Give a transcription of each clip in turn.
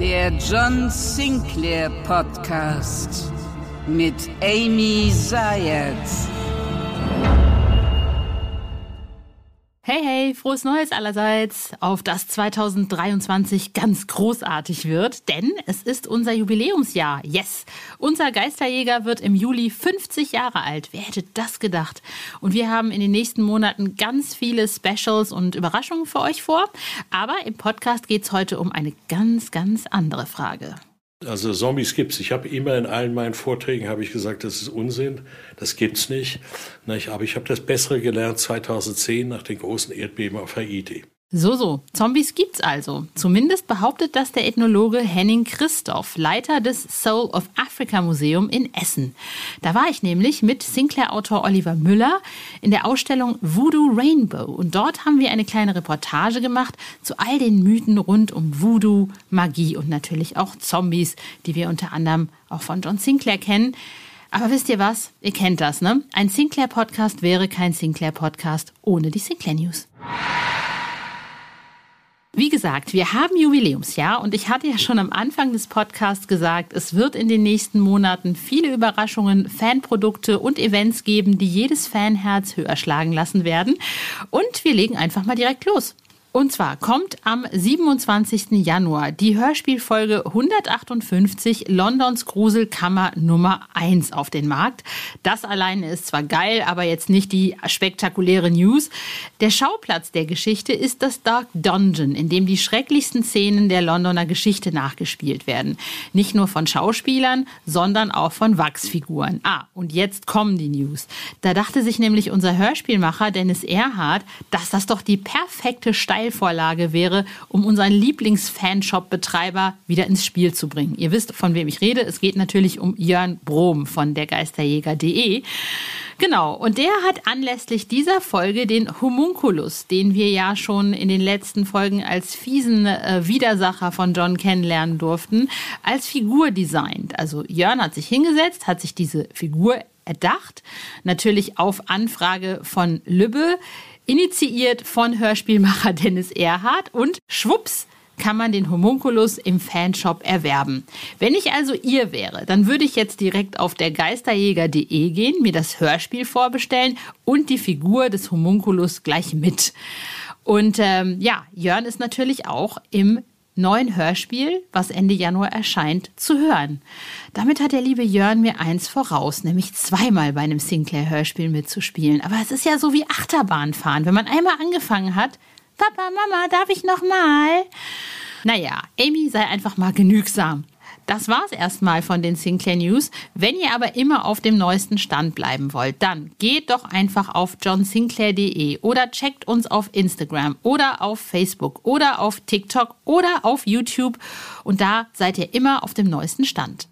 Der John Sinclair Podcast mit Amy Zayat. Hey, hey, frohes Neues allerseits, auf das 2023 ganz großartig wird, denn es ist unser Jubiläumsjahr. Yes, unser Geisterjäger wird im Juli 50 Jahre alt. Wer hätte das gedacht? Und wir haben in den nächsten Monaten ganz viele Specials und Überraschungen für euch vor. Aber im Podcast geht es heute um eine ganz, ganz andere Frage. Also Zombies gibt's. Ich habe immer in allen meinen Vorträgen habe ich gesagt, das ist Unsinn, das gibt's nicht. Aber ich habe das Bessere gelernt 2010 nach den großen Erdbeben auf Haiti. So, so. Zombies gibt's also. Zumindest behauptet das der Ethnologe Henning Christoph, Leiter des Soul of Africa Museum in Essen. Da war ich nämlich mit Sinclair-Autor Oliver Müller in der Ausstellung Voodoo Rainbow. Und dort haben wir eine kleine Reportage gemacht zu all den Mythen rund um Voodoo, Magie und natürlich auch Zombies, die wir unter anderem auch von John Sinclair kennen. Aber wisst ihr was? Ihr kennt das, ne? Ein Sinclair-Podcast wäre kein Sinclair-Podcast ohne die Sinclair News. Wie gesagt, wir haben Jubiläumsjahr und ich hatte ja schon am Anfang des Podcasts gesagt, es wird in den nächsten Monaten viele Überraschungen, Fanprodukte und Events geben, die jedes Fanherz höher schlagen lassen werden. Und wir legen einfach mal direkt los. Und zwar kommt am 27. Januar die Hörspielfolge 158 Londons Gruselkammer Nummer 1 auf den Markt. Das alleine ist zwar geil, aber jetzt nicht die spektakuläre News. Der Schauplatz der Geschichte ist das Dark Dungeon, in dem die schrecklichsten Szenen der Londoner Geschichte nachgespielt werden. Nicht nur von Schauspielern, sondern auch von Wachsfiguren. Ah, und jetzt kommen die News. Da dachte sich nämlich unser Hörspielmacher Dennis Erhardt, dass das doch die perfekte Steil Steilvorlage wäre, um unseren Lieblings-Fanshop-Betreiber wieder ins Spiel zu bringen. Ihr wisst, von wem ich rede. Es geht natürlich um Jörn Brom von dergeisterjäger.de. Genau, und der hat anlässlich dieser Folge den Homunculus, den wir ja schon in den letzten Folgen als fiesen äh, Widersacher von John kennenlernen durften, als Figur designt. Also Jörn hat sich hingesetzt, hat sich diese Figur erdacht, natürlich auf Anfrage von Lübbe initiiert von Hörspielmacher Dennis Erhardt und schwupps kann man den Homunculus im Fanshop erwerben. Wenn ich also ihr wäre, dann würde ich jetzt direkt auf der geisterjäger.de gehen, mir das Hörspiel vorbestellen und die Figur des Homunculus gleich mit. Und ähm, ja, Jörn ist natürlich auch im neuen Hörspiel, was Ende Januar erscheint, zu hören. Damit hat der liebe Jörn mir eins voraus, nämlich zweimal bei einem Sinclair-Hörspiel mitzuspielen. Aber es ist ja so wie Achterbahnfahren. Wenn man einmal angefangen hat, Papa, Mama, darf ich noch mal? Naja, Amy sei einfach mal genügsam. Das war's erstmal von den Sinclair News. Wenn ihr aber immer auf dem neuesten Stand bleiben wollt, dann geht doch einfach auf johnsinclair.de oder checkt uns auf Instagram oder auf Facebook oder auf TikTok oder auf YouTube und da seid ihr immer auf dem neuesten Stand.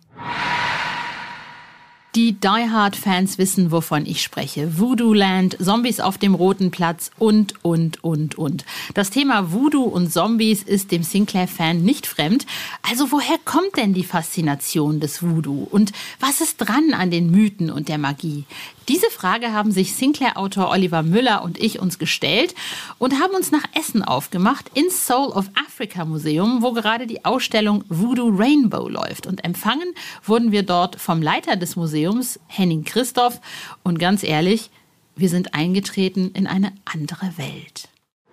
Die Die Hard-Fans wissen, wovon ich spreche. Voodoo Land, Zombies auf dem Roten Platz und, und, und, und. Das Thema Voodoo und Zombies ist dem Sinclair-Fan nicht fremd. Also woher kommt denn die Faszination des Voodoo? Und was ist dran an den Mythen und der Magie? Diese Frage haben sich Sinclair-Autor Oliver Müller und ich uns gestellt und haben uns nach Essen aufgemacht ins Soul of Africa Museum, wo gerade die Ausstellung Voodoo Rainbow läuft. Und empfangen wurden wir dort vom Leiter des Museums, Henning Christoph. Und ganz ehrlich, wir sind eingetreten in eine andere Welt.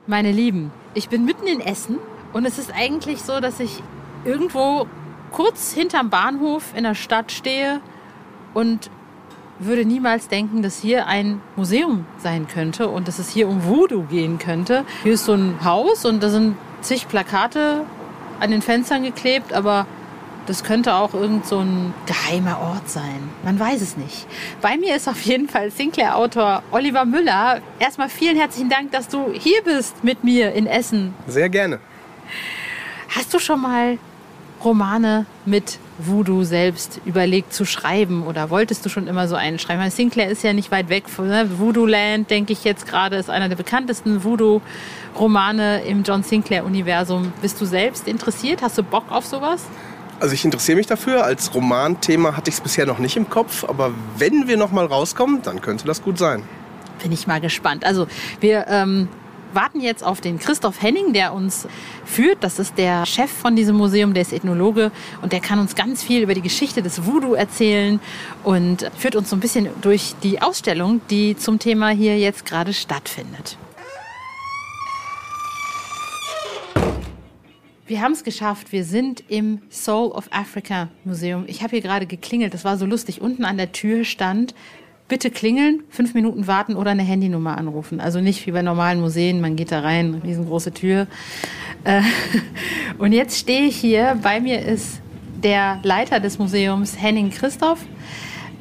Meine Lieben, ich bin mitten in Essen und es ist eigentlich so, dass ich irgendwo kurz hinterm Bahnhof in der Stadt stehe und würde niemals denken, dass hier ein Museum sein könnte und dass es hier um Voodoo gehen könnte. Hier ist so ein Haus und da sind zig Plakate an den Fenstern geklebt, aber das könnte auch irgend so ein geheimer Ort sein. Man weiß es nicht. Bei mir ist auf jeden Fall Sinclair-Autor Oliver Müller. Erstmal vielen herzlichen Dank, dass du hier bist mit mir in Essen. Sehr gerne. Hast du schon mal Romane mit Voodoo selbst überlegt zu schreiben oder wolltest du schon immer so einen schreiben? Sinclair ist ja nicht weit weg von ne? Voodoo Land, denke ich jetzt gerade, ist einer der bekanntesten Voodoo-Romane im John Sinclair-Universum. Bist du selbst interessiert? Hast du Bock auf sowas? Also ich interessiere mich dafür. Als Romanthema hatte ich es bisher noch nicht im Kopf, aber wenn wir noch mal rauskommen, dann könnte das gut sein. Bin ich mal gespannt. Also wir ähm, warten jetzt auf den Christoph Henning, der uns führt. Das ist der Chef von diesem Museum, der ist Ethnologe und der kann uns ganz viel über die Geschichte des Voodoo erzählen und führt uns so ein bisschen durch die Ausstellung, die zum Thema hier jetzt gerade stattfindet. Wir haben es geschafft. Wir sind im Soul of Africa Museum. Ich habe hier gerade geklingelt. Das war so lustig. Unten an der Tür stand bitte klingeln, fünf Minuten warten oder eine Handynummer anrufen. Also nicht wie bei normalen Museen, man geht da rein, riesengroße Tür. Äh, und jetzt stehe ich hier, bei mir ist der Leiter des Museums, Henning Christoph.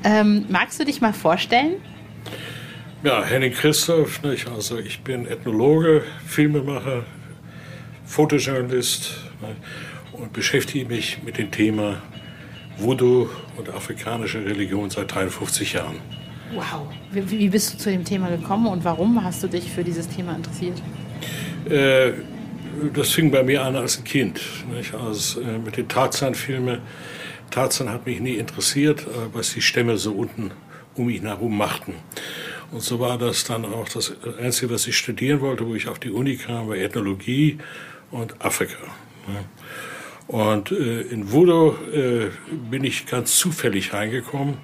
Ähm, magst du dich mal vorstellen? Ja, Henning Christoph, nicht? also ich bin Ethnologe, Filmemacher, Fotojournalist ne? und beschäftige mich mit dem Thema Voodoo und afrikanische Religion seit 53 Jahren. Wow. Wie, bist du zu dem Thema gekommen und warum hast du dich für dieses Thema interessiert? Äh, das fing bei mir an als ein Kind. Nicht? Also, äh, mit den Tarzan-Filmen. Tarzan hat mich nie interessiert, äh, was die Stämme so unten um ihn herum machten. Und so war das dann auch das Einzige, was ich studieren wollte, wo ich auf die Uni kam, war Ethnologie und Afrika. Und äh, in Voodoo äh, bin ich ganz zufällig reingekommen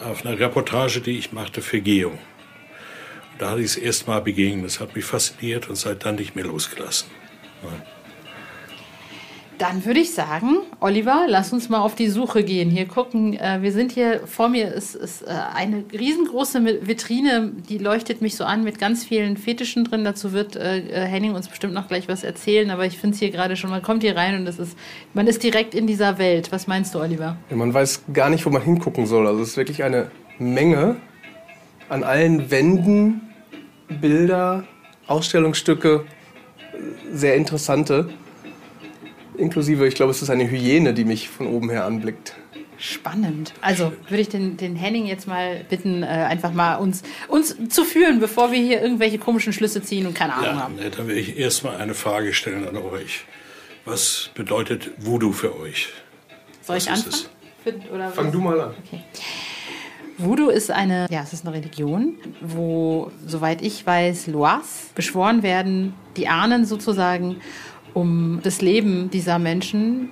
auf einer Reportage, die ich machte für Geo. Da hatte ich es erst mal begegnet. Das hat mich fasziniert und seit dann nicht mehr losgelassen. Nein. Dann würde ich sagen, Oliver, lass uns mal auf die Suche gehen. Hier gucken, äh, wir sind hier, vor mir ist, ist äh, eine riesengroße Vitrine, die leuchtet mich so an mit ganz vielen Fetischen drin. Dazu wird äh, Henning uns bestimmt noch gleich was erzählen, aber ich finde es hier gerade schon, man kommt hier rein und das ist, man ist direkt in dieser Welt. Was meinst du, Oliver? Ja, man weiß gar nicht, wo man hingucken soll. Also es ist wirklich eine Menge an allen Wänden, Bilder, Ausstellungsstücke, sehr interessante. Inklusive, ich glaube, es ist eine Hyäne, die mich von oben her anblickt. Spannend. Also würde ich den, den Henning jetzt mal bitten, äh, einfach mal uns, uns zu führen, bevor wir hier irgendwelche komischen Schlüsse ziehen und keine Ahnung ja, haben. Dann will ich erstmal eine Frage stellen an euch. Was bedeutet Voodoo für euch? Soll ich anfangen? Oder Fang du mal an. Okay. Voodoo ist eine, ja, es ist eine Religion, wo, soweit ich weiß, Loas beschworen werden, die Ahnen sozusagen um das Leben dieser Menschen,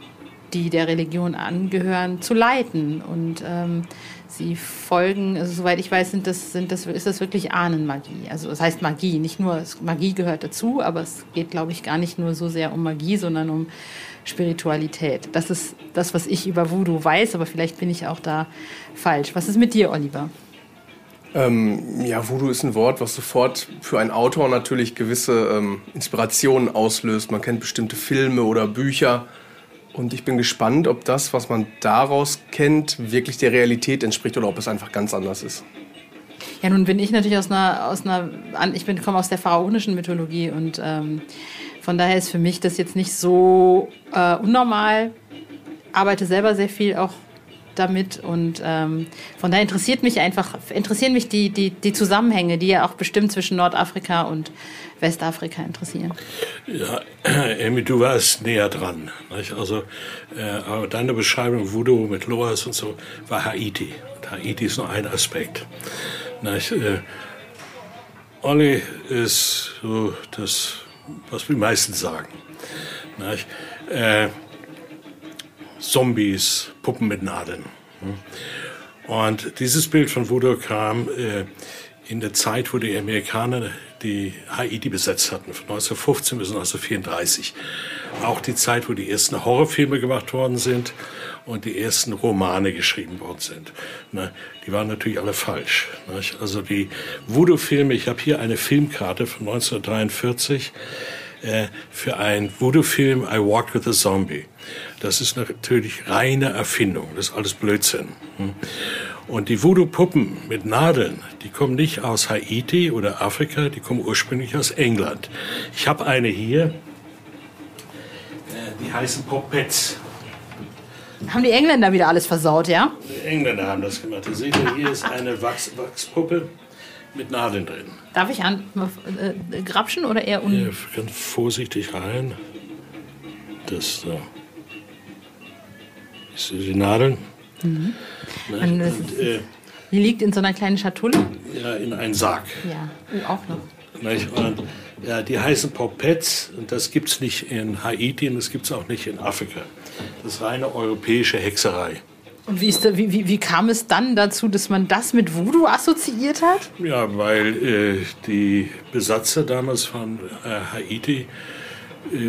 die der Religion angehören, zu leiten. Und ähm, sie folgen, also soweit ich weiß, sind das, sind das, ist das wirklich Ahnenmagie. Also das heißt Magie, nicht nur, Magie gehört dazu, aber es geht, glaube ich, gar nicht nur so sehr um Magie, sondern um Spiritualität. Das ist das, was ich über Voodoo weiß, aber vielleicht bin ich auch da falsch. Was ist mit dir, Oliver? Ähm, ja, Voodoo ist ein Wort, was sofort für einen Autor natürlich gewisse ähm, Inspirationen auslöst. Man kennt bestimmte Filme oder Bücher. Und ich bin gespannt, ob das, was man daraus kennt, wirklich der Realität entspricht oder ob es einfach ganz anders ist. Ja, nun bin ich natürlich aus einer, aus einer ich bin, komme aus der pharaonischen Mythologie und ähm, von daher ist für mich das jetzt nicht so äh, unnormal. Arbeite selber sehr viel auch damit und ähm, von daher interessiert mich einfach, interessieren mich die, die, die Zusammenhänge, die ja auch bestimmt zwischen Nordafrika und Westafrika interessieren. Ja, Amy, du warst näher dran. Nicht? Also, äh, aber deine Beschreibung Voodoo mit Loas und so war Haiti. Und Haiti ist nur ein Aspekt. Nicht? Äh, Olli ist so das, was wir meistens sagen. Nicht? Äh, Zombies, Puppen mit Nadeln. Und dieses Bild von Voodoo kam äh, in der Zeit, wo die Amerikaner die Haiti besetzt hatten, von 1915 bis 1934. Auch die Zeit, wo die ersten Horrorfilme gemacht worden sind und die ersten Romane geschrieben worden sind. Na, die waren natürlich alle falsch. Nicht? Also die Voodoo-Filme, ich habe hier eine Filmkarte von 1943. äh, für einen Voodoo-Film I Walked with a Zombie. Das ist natürlich reine Erfindung, das ist alles Blödsinn. Und die Voodoo-Puppen mit Nadeln, die kommen nicht aus Haiti oder Afrika, die kommen ursprünglich aus England. Ich habe eine hier, äh, die heißen Popettes. Haben die Engländer wieder alles versaut, ja? Die Engländer haben das gemacht. Ihr seht, hier ist eine Wachs Wachspuppe mit Nadeln drin. Darf ich an äh, grapschen oder eher un... Ja, ganz vorsichtig rein. Das da. Du die Nadeln? Mhm. Und, äh, die liegt in so einer kleinen Schatulle? Ja, in einen Sarg. Ja, oh, auch noch. Und, ja, die heißen Popettes und das gibt es nicht in Haiti und das gibt es auch nicht in Afrika. Das ist reine europäische Hexerei. Und wie, ist da, wie, wie, wie, kam es dann dazu, dass man das mit Voodoo assoziiert hat? Ja, weil äh, die Besatzer damals von äh, Haiti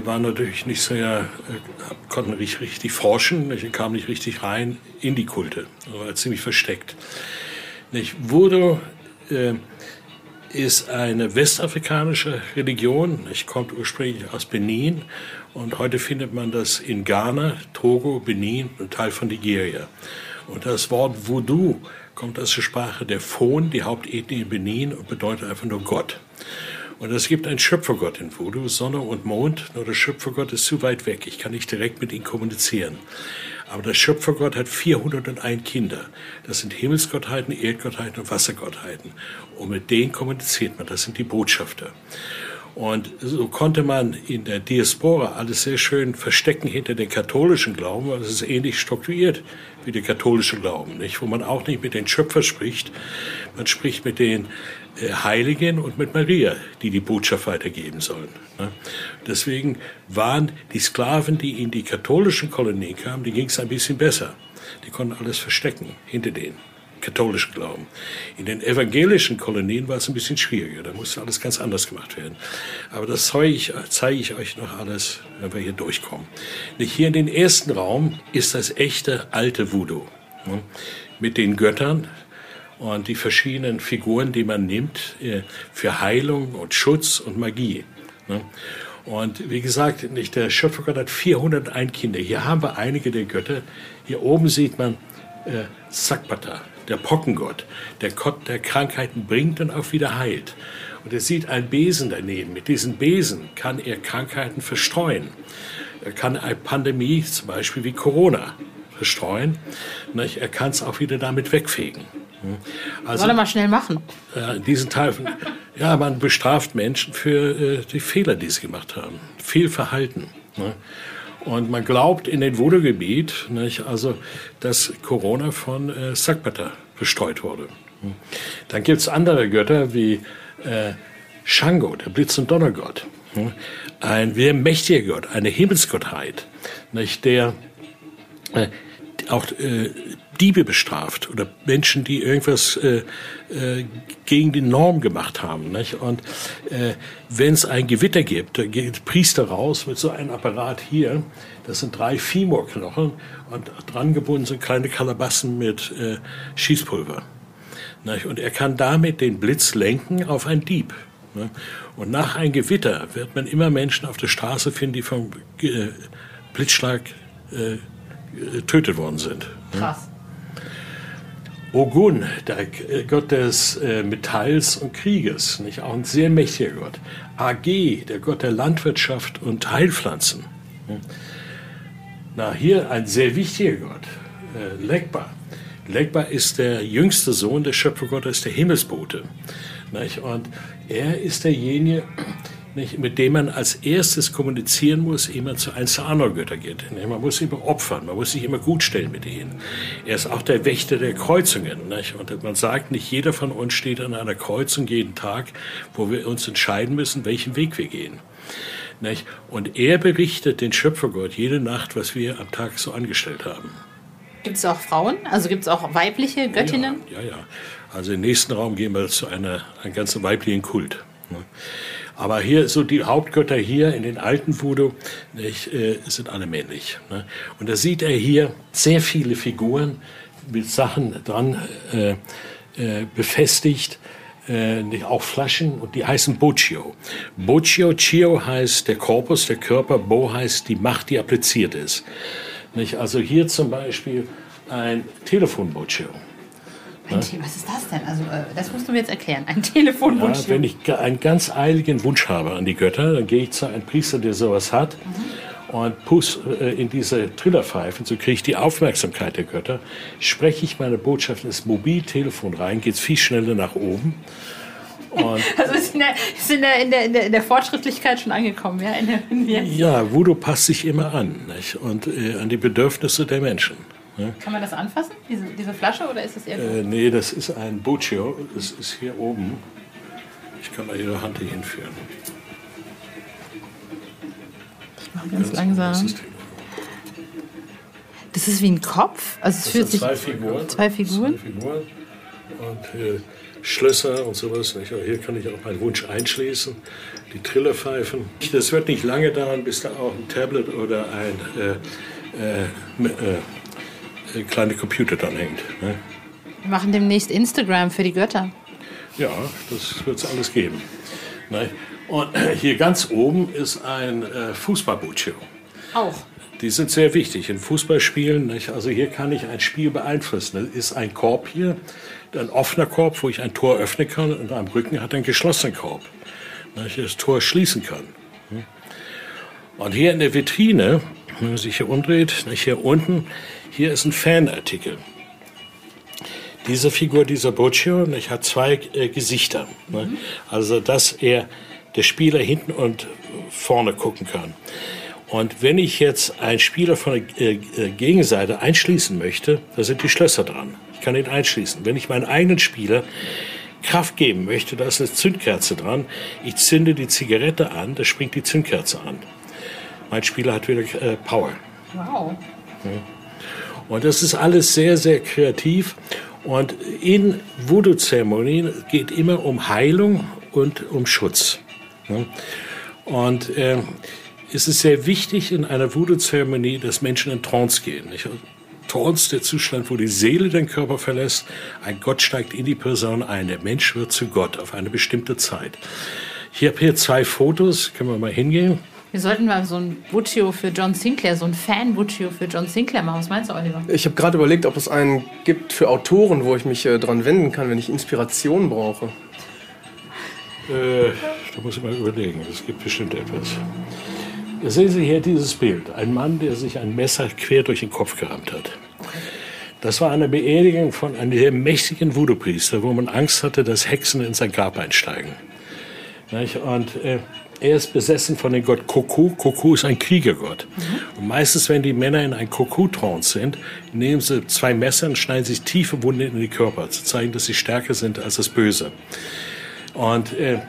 waren natürlich nicht sehr, äh, konnten nicht richtig forschen, nicht, kamen nicht richtig rein in die Kulte, war ziemlich versteckt. Nicht? Voodoo äh, ist eine westafrikanische Religion, ich kommt ursprünglich aus Benin und heute findet man das in Ghana, Togo, Benin und Teil von Nigeria. Und das Wort Voodoo kommt aus der Sprache der Fon, die Hauptethnie in Benin und bedeutet einfach nur Gott. Und es gibt einen Schöpfergott in Voodoo, Sonne und Mond, nur der Schöpfergott ist zu weit weg. Ich kann nicht direkt mit ihm kommunizieren. Aber der Schöpfergott hat 401 Kinder. Das sind Himmelsgottheiten, Erdgottheiten und Wassergottheiten. Und mit denen kommuniziert man. Das sind die Botschafter. Und so konnte man in der Diaspora alles sehr schön verstecken hinter den katholischen Glauben, weil es ist ähnlich strukturiert wie der katholische Glauben, nicht? wo man auch nicht mit den Schöpfer spricht, man spricht mit den äh, Heiligen und mit Maria, die die Botschaft weitergeben sollen. Ne? Deswegen waren die Sklaven, die in die katholischen Kolonien kamen, die ging es ein bisschen besser. Die konnten alles verstecken hinter denen katholischen Glauben. In den evangelischen Kolonien war es ein bisschen schwieriger. Da musste alles ganz anders gemacht werden. Aber das zeige ich, euch noch alles, wenn wir hier durchkommen. Hier in den ersten Raum ist das echte alte Voodoo. Mit den Göttern, und die verschiedenen Figuren, die man nimmt äh, für Heilung und Schutz und Magie. Ne? Und wie gesagt, der Schöpfergott hat 401 Kinder. Hier haben wir einige der Götter. Hier oben sieht man äh, Sakpata, der Pockengott, der Gott, der Krankheiten bringt und auch wieder heilt. Und er sieht einen Besen daneben. Mit diesem Besen kann er Krankheiten verstreuen. Er kann eine Pandemie, zum Beispiel wie Corona, verstreuen. Er kann es auch wieder damit wegfegen. Also, Soll er mal schnell machen. Äh, diesen Teil, ja, man bestraft Menschen für äh, die Fehler, die sie gemacht haben. Viel Verhalten. Ne? Und man glaubt in den Voodoo-Gebiet, also, dass Corona von äh, Sakbata bestreut wurde. Hm. Dann gibt es andere Götter wie äh, Shango, der Blitz- und Donnergott. Hm. Ein sehr mächtiger Gott, eine Himmelsgottheit, nicht, der äh, auch äh, Diebe bestraft oder Menschen, die irgendwas äh, äh, gegen die Norm gemacht haben. Nicht? Und äh, wenn es ein Gewitter gibt, da geht Priester raus mit so einem Apparat hier. Das sind drei Femorknochen und dran gebunden sind kleine Kalabassen mit äh, Schießpulver. Nicht? Und er kann damit den Blitz lenken auf einen Dieb. Ne? Und nach einem Gewitter wird man immer Menschen auf der Straße finden, die vom äh, Blitzschlag äh, getötet worden sind. Krass. Ogun, der Gott des äh, Metalls und Krieges, nicht? auch ein sehr mächtiger Gott. Ag, der Gott der Landwirtschaft und Heilpflanzen. Na, hier ein sehr wichtiger Gott, äh, Legba. Legba ist der jüngste Sohn des Schöpfergottes, der Himmelsbote. Nicht? Und er ist derjenige, nicht, mit dem man als erstes kommunizieren muss, ehe man zu eins der anderen Götter geht. Man muss immer opfern, man muss sich immer gut stellen mit ihnen. Er ist auch der Wächter der Kreuzungen. Nicht? Und man sagt, nicht jeder von uns steht an einer Kreuzung jeden Tag, wo wir uns entscheiden müssen, welchen Weg wir gehen. Nicht? Und er berichtet den Schöpfergott jede Nacht, was wir am Tag so angestellt haben. Gibt es auch Frauen? Also gibt es auch weibliche Göttinnen? Ja, ja, ja. Also im nächsten Raum gehen wir zu einer, einem ganzen weiblichen Kult. Ne? Aber hier, so die Hauptgötter hier in den alten Voodoo, nicht, äh, sind alle männlich. Ne? Und da sieht er hier sehr viele Figuren mit Sachen dran äh, äh, befestigt, äh, auch Flaschen und die heißen Boccio. Boccio, Cio heißt der Korpus, der Körper, Bo heißt die Macht, die appliziert ist. Nicht? Also hier zum Beispiel ein Telefon Ein was ist das denn? Also, äh, das musst du mir jetzt erklären. Ein Telefonwunsch. Ja, wenn ich einen ganz eiligen Wunsch habe an die Götter, dann gehe ich zu einem Priester, der sowas hat. Mhm. Und pust äh, in diese Trillerpfeifen, so kriege ich die Aufmerksamkeit der Götter. Spreche ich meine Botschaft ins Mobiltelefon rein, geht es viel schneller nach oben. Und also ist in der, ist in der, in der, in der, Fortschrittlichkeit schon angekommen, ja? Ja, Voodoo passt sich immer an nicht? und äh, an die Bedürfnisse der Menschen. Ne? Kann man das anfassen, diese, diese Flasche, oder ist das eher... Äh, nee, das ist ein Buccio, das ist hier oben. Ich kann mal Ihre Hand hier hinführen. Ich mache ganz, ganz langsam. Das ist wie ein Kopf. Also es fühlt sich zwei Figuren. Zwei Figuren. Zwei Figuren. Und äh, Schlösser und sowas. Nicht? Aber hier kann ich auch meinen Wunsch einschließen. Die Trillerpfeifen. Das wird nicht lange dauern, bis da auch ein Tablet oder ein äh, äh, äh kleine Computer dran hängt. Ne? Wir machen demnächst Instagram für die Götter. Ja, das wird es alles geben. Ne? Und hier ganz oben ist ein äh, Fußballbuccio. Auch. Die sind sehr wichtig in Fußballspielen. Nicht? Also hier kann ich ein Spiel beeinflussen. Das ist ein Korb hier, ein offener Korb, wo ich ein Tor öffnen kann und am Rücken hat einen geschlossenen Korb, nicht? das Tor schließen kann. Und hier in der Vitrine, wenn man sich hier umdreht, nicht? hier unten hier ist ein Fanartikel. Diese Figur, dieser Boccio, ich hat zwei äh, Gesichter. Ne? Mhm. Also, dass er, der Spieler hinten und vorne gucken kann. Und wenn ich jetzt einen Spieler von der äh, äh, Gegenseite einschließen möchte, da sind die Schlösser dran. Ich kann ihn einschließen. Wenn ich meinen eigenen Spieler Kraft geben möchte, da ist eine Zündkerze dran. Ich zünde die Zigarette an, da springt die Zündkerze an. Mein Spieler hat wieder äh, Power. Wow. Und das ist alles sehr, sehr kreativ. Und in Voodoo-Zeremonien geht immer um Heilung und um Schutz. Und äh, es ist sehr wichtig in einer Voodoo-Zeremonie, dass Menschen in Trance gehen. Nicht? Trance, der Zustand, wo die Seele den Körper verlässt, ein Gott steigt in die Person ein, der Mensch wird zu Gott auf eine bestimmte Zeit. Ich habe hier zwei Fotos, können wir mal hingehen. Wir sollten mal so ein Butchio für John Sinclair, so ein Fan-Butchio für John Sinclair machen. Was meinst du, Oliver? Ich habe gerade überlegt, ob es einen gibt für Autoren, wo ich mich äh, dran wenden kann, wenn ich Inspiration brauche. Äh, da muss ich mal überlegen. Es gibt bestimmt etwas. Da sehen Sie hier dieses Bild. Ein Mann, der sich ein Messer quer durch den Kopf gerammt hat. Das war eine Beerdigung von einem sehr mächtigen Voodoo-Priester, wo man Angst hatte, dass Hexen in sein Grab einsteigen. Und äh, er ist besessen von dem Gott Koku. Koku ist ein Kriegergott. Mhm. Und meistens, wenn die Männer in ein Koku-Trance sind, nehmen sie zwei Messer und schneiden sich tiefe Wunden in die Körper, zu zeigen, dass sie stärker sind als das Böse. Und äh,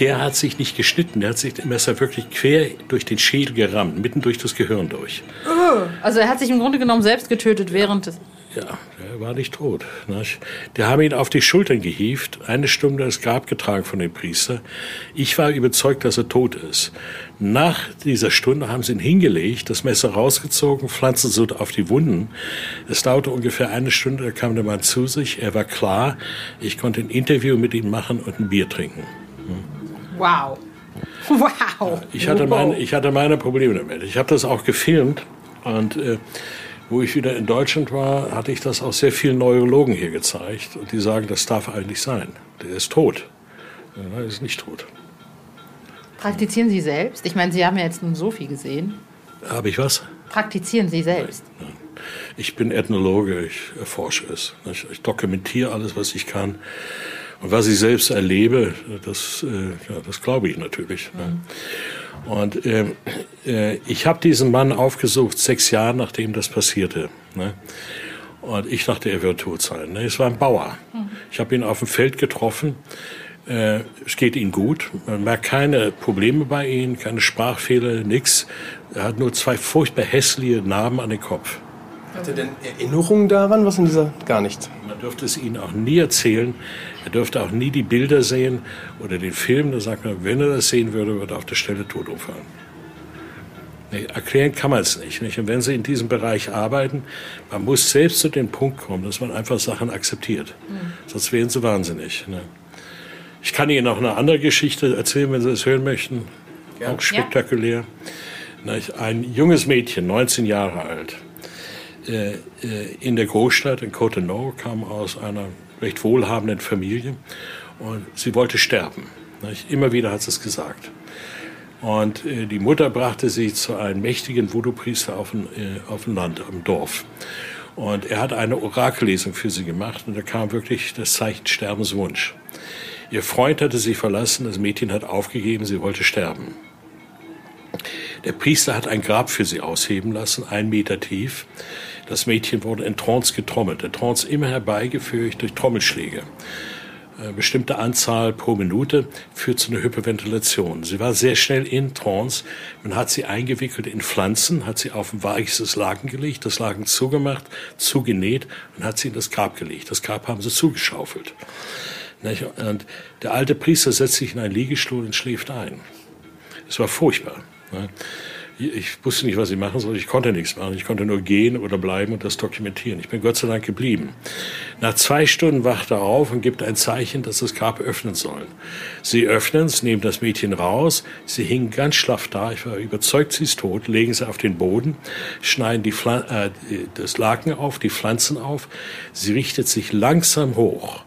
der hat sich nicht geschnitten, der hat sich das Messer wirklich quer durch den Schädel gerammt, mitten durch das Gehirn durch. Also er hat sich im Grunde genommen selbst getötet während des... Ja, er war nicht tot. Nicht? Die haben ihn auf die Schultern gehievt, eine Stunde ins Grab getragen von dem Priester. Ich war überzeugt, dass er tot ist. Nach dieser Stunde haben sie ihn hingelegt, das Messer rausgezogen, pflanzen so auf die Wunden. Es dauerte ungefähr eine Stunde, da kam der Mann zu sich. Er war klar. Ich konnte ein Interview mit ihm machen und ein Bier trinken. Hm. Wow. Wow. Ich hatte, meine, ich hatte meine Probleme damit. Ich habe das auch gefilmt und äh, wo ich wieder in Deutschland war, hatte ich das auch sehr vielen Neurologen hier gezeigt. Und die sagen, das darf eigentlich sein. Der ist tot. Er ist nicht tot. Praktizieren Sie selbst? Ich meine, Sie haben ja jetzt nun so viel gesehen. Habe ich was? Praktizieren Sie selbst? Nein, nein. Ich bin Ethnologe, ich erforsche es. Ich dokumentiere alles, was ich kann. Und was ich selbst erlebe, das, äh, ja, das glaube ich natürlich. Mhm. Und äh, äh, ich habe diesen Mann aufgesucht, sechs Jahre nachdem das passierte. Ne? Und ich dachte, er wird tot sein. Ne? Es war ein Bauer. Mhm. Ich habe ihn auf dem Feld getroffen. Äh, es geht ihm gut. Man merkt keine Probleme bei ihm, keine Sprachfehler, nichts. Er hat nur zwei furchtbar hässliche Narben an den Kopf. Hat er denn Erinnerungen daran? Was in dieser? Gar nicht. Man dürfte es ihnen auch nie erzählen. Er dürfte auch nie die Bilder sehen oder den Film. Da sagt man, wenn er das sehen würde, würde er auf der Stelle tot umfallen. Erklären kann man es nicht, nicht. Und wenn Sie in diesem Bereich arbeiten, man muss selbst zu dem Punkt kommen, dass man einfach Sachen akzeptiert. Mhm. Sonst werden Sie wahnsinnig. Ne? Ich kann Ihnen noch eine andere Geschichte erzählen, wenn Sie es hören möchten. Ja. Auch spektakulär. Ja. Ein junges Mädchen, 19 Jahre alt, in der Großstadt in Cotonou, kam aus einer recht wohlhabenden Familie und sie wollte sterben. Immer wieder hat sie es gesagt. Und äh, die Mutter brachte sie zu einem mächtigen Voodoo-Priester auf, äh, auf dem Land, im Dorf. Und er hat eine Orakellesung für sie gemacht und da kam wirklich das Zeichen Sterbenswunsch. Ihr Freund hatte sie verlassen, das Mädchen hat aufgegeben, sie wollte sterben. Der Priester hat ein Grab für sie ausheben lassen, einen Meter tief. Das Mädchen wurde in Trance getrommelt, in Trance immer herbeigeführt durch Trommelschläge. Eine äh, bestimmte Anzahl pro Minute führt zu einer Hyperventilation. Sie war sehr schnell in Trance. Man hat sie eingewickelt in Pflanzen, hat sie auf ein weiches Laken gelegt, das Laken zugemacht, zugenäht und hat sie in das Grab gelegt. Das Grab haben sie zugeschaufelt. Und der alte Priester setzt sich in einen Liegestuhl und schläft ein. Es war furchtbar. Ich wusste nicht, was ich machen soll. Ich konnte nichts machen. Ich konnte nur gehen oder bleiben und das dokumentieren. Ich bin Gott sei Dank geblieben. Nach zwei Stunden wacht er auf und gibt ein Zeichen, dass das Grab öffnen soll. Sie öffnen es, nehmen das Mädchen raus. Sie hingen ganz schlaff da. Ich war überzeugt, sie ist tot. Legen sie auf den Boden, schneiden die äh, das Laken auf, die Pflanzen auf. Sie richtet sich langsam hoch